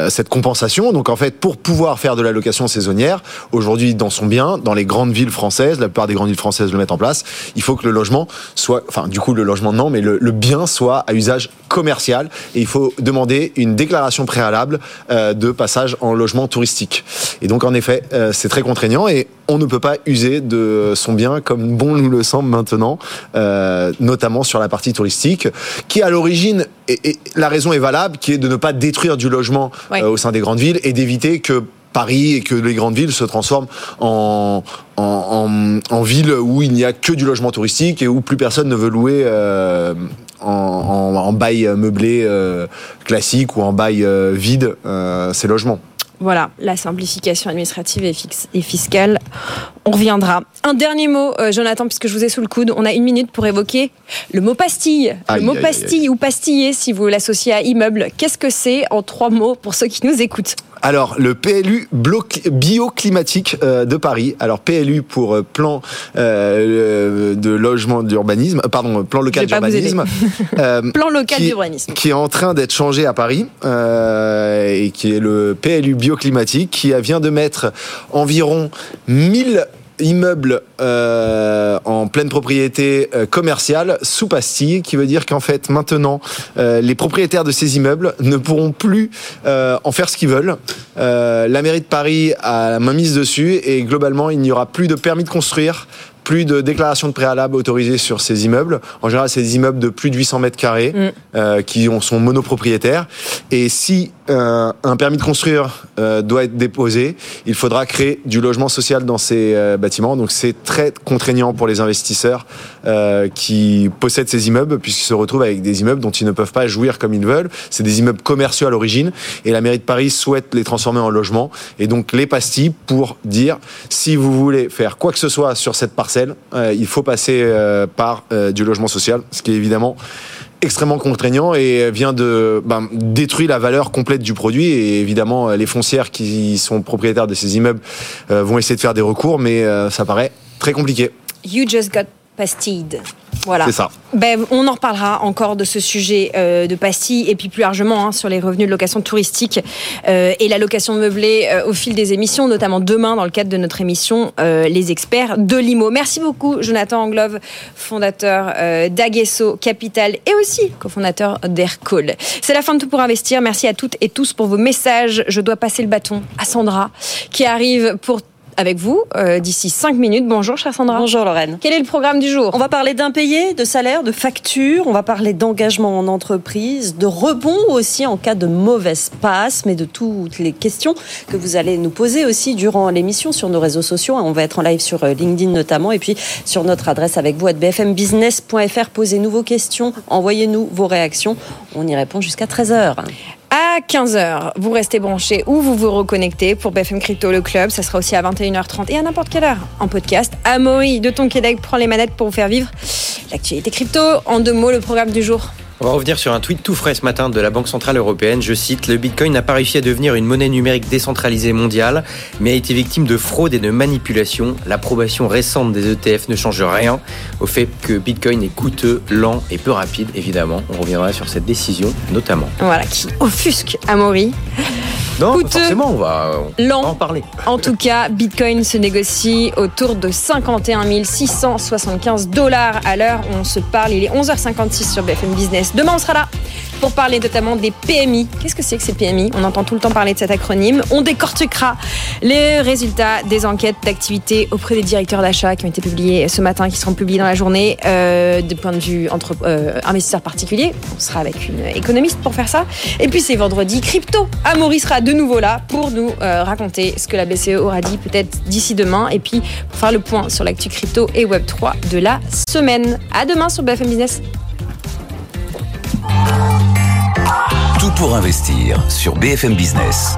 cette compensation. Donc en fait, pour pouvoir faire de la location saisonnière, aujourd'hui dans son bien, dans les grandes villes françaises, la plupart des grandes villes françaises le mettent en place. Il faut que le logement soit, enfin du coup le logement non, mais le bien soit à usage commercial et il faut demander une déclaration préalable euh, de passage en logement touristique. Et donc en effet, euh, c'est très contraignant et on ne peut pas user de son bien comme bon nous le semble maintenant, euh, notamment sur la partie touristique, qui à l'origine, et, la raison est valable, qui est de ne pas détruire du logement au sein des grandes villes et d'éviter que Paris et que les grandes villes se transforment en, en, en, en ville où il n'y a que du logement touristique et où plus personne ne veut louer euh, en, en, en bail meublé euh, classique ou en bail euh, vide euh, ces logements. Voilà, la simplification administrative et, fiscale. On reviendra. Un dernier mot, euh, Jonathan, puisque je vous ai sous le coude. On a une minute pour évoquer le mot pastille. Aïe, le mot aïe, pastille ou pastiller, si vous l'associez à immeuble. Qu'est-ce que c'est en trois mots pour ceux qui nous écoutent? Alors, le PLU bioclimatique euh, de Paris. Alors, PLU pour euh, plan euh, de logement d'urbanisme, pardon, plan local d'urbanisme. Plan local d'urbanisme. qui est en train d'être changé à Paris euh, et qui est le PLU bioclimatique qui vient de mettre environ 1000 immeubles euh, en pleine propriété euh, commerciale sous pastille, qui veut dire qu'en fait maintenant euh, les propriétaires de ces immeubles ne pourront plus euh, en faire ce qu'ils veulent. Euh, la mairie de Paris a la main mise dessus et globalement il n'y aura plus de permis de construire plus de déclaration de préalable autorisée sur ces immeubles. En général, c'est des immeubles de plus de 800 mètres carrés Mm. euh, qui ont, sont monopropriétaires. Et si euh, un permis de construire euh, doit être déposé, il faudra créer du logement social dans ces euh, bâtiments. Donc c'est très contraignant pour les investisseurs qui possèdent ces immeubles puisqu'ils se retrouvent avec des immeubles dont ils ne peuvent pas jouir comme ils veulent. C'est des immeubles commerciaux à l'origine et la mairie de Paris souhaite les transformer en logements et donc les pastilles pour dire si vous voulez faire quoi que ce soit sur cette parcelle, il faut passer par du logement social, ce qui est évidemment extrêmement contraignant et vient de ben, détruire la valeur complète du produit et évidemment les foncières qui sont propriétaires de ces immeubles euh, vont essayer de faire des recours mais euh, ça paraît très compliqué. You just got pastilled. Voilà. C'est ça. Ben, on en reparlera encore de ce sujet euh, de pastilles et puis plus largement hein, sur les revenus de location touristique euh, et la location meublée euh, au fil des émissions, notamment demain dans le cadre de notre émission euh, Les experts de l'IMO. Merci beaucoup Jonathan Anglove, fondateur euh, d'Aguesso Capital et aussi cofondateur d'Aircall. C'est la fin de Tout pour investir. Merci à toutes et tous pour vos messages. Je dois passer le bâton à Sandra qui arrive pour avec vous euh, d'ici 5 minutes. Bonjour chère Sandra. Bonjour Lorraine. Quel est le programme du jour? On va parler d'impayés, de salaire, de factures, on va parler d'engagement en entreprise, de rebond aussi en cas de mauvaise passe, mais de toutes les questions que vous allez nous poser aussi durant l'émission sur nos réseaux sociaux. On va être en live sur euh, LinkedIn notamment et puis sur notre adresse avec vous à bfmbusiness.fr. Posez-nous vos questions, envoyez-nous vos réactions. On y répond jusqu'à 13h. À 15h, vous restez branchés ou vous vous reconnectez pour BFM Crypto le club. Ça sera aussi à 21h30 et à n'importe quelle heure en podcast. Amaury de ton prend les manettes pour vous faire vivre l'actualité crypto. En deux mots, le programme du jour. On va revenir sur un tweet tout frais ce matin de la Banque Centrale Européenne. Je cite, le Bitcoin n'a pas réussi à devenir une monnaie numérique décentralisée mondiale, mais a été victime de fraude et de manipulation. L'approbation récente des ETF ne change rien au fait que Bitcoin est coûteux, lent et peu rapide, évidemment. On reviendra sur cette décision, notamment. Voilà, qui offusque Amaury. Non, Coûteux, forcément, on va, on lent. va en parler. En tout cas, Bitcoin se négocie autour de 51 675 dollars à l'heure où on se parle. Il est 11h56 sur BFM Business. Demain, on sera là pour parler notamment des PMI. Qu'est-ce que c'est que ces PMI On entend tout le temps parler de cet acronyme. On décortiquera les résultats des enquêtes d'activité auprès des directeurs d'achat qui ont été publiés ce matin, qui seront publiés dans la journée, euh, de point de vue entre euh, investisseurs particuliers. On sera avec une économiste pour faire ça. Et puis c'est vendredi crypto. Amaury sera de nouveau là pour nous euh, raconter ce que la BCE aura dit peut-être d'ici demain et puis pour faire le point sur l'actu crypto et Web3 de la semaine. À demain sur BFM Business. Tout pour investir sur BFM Business.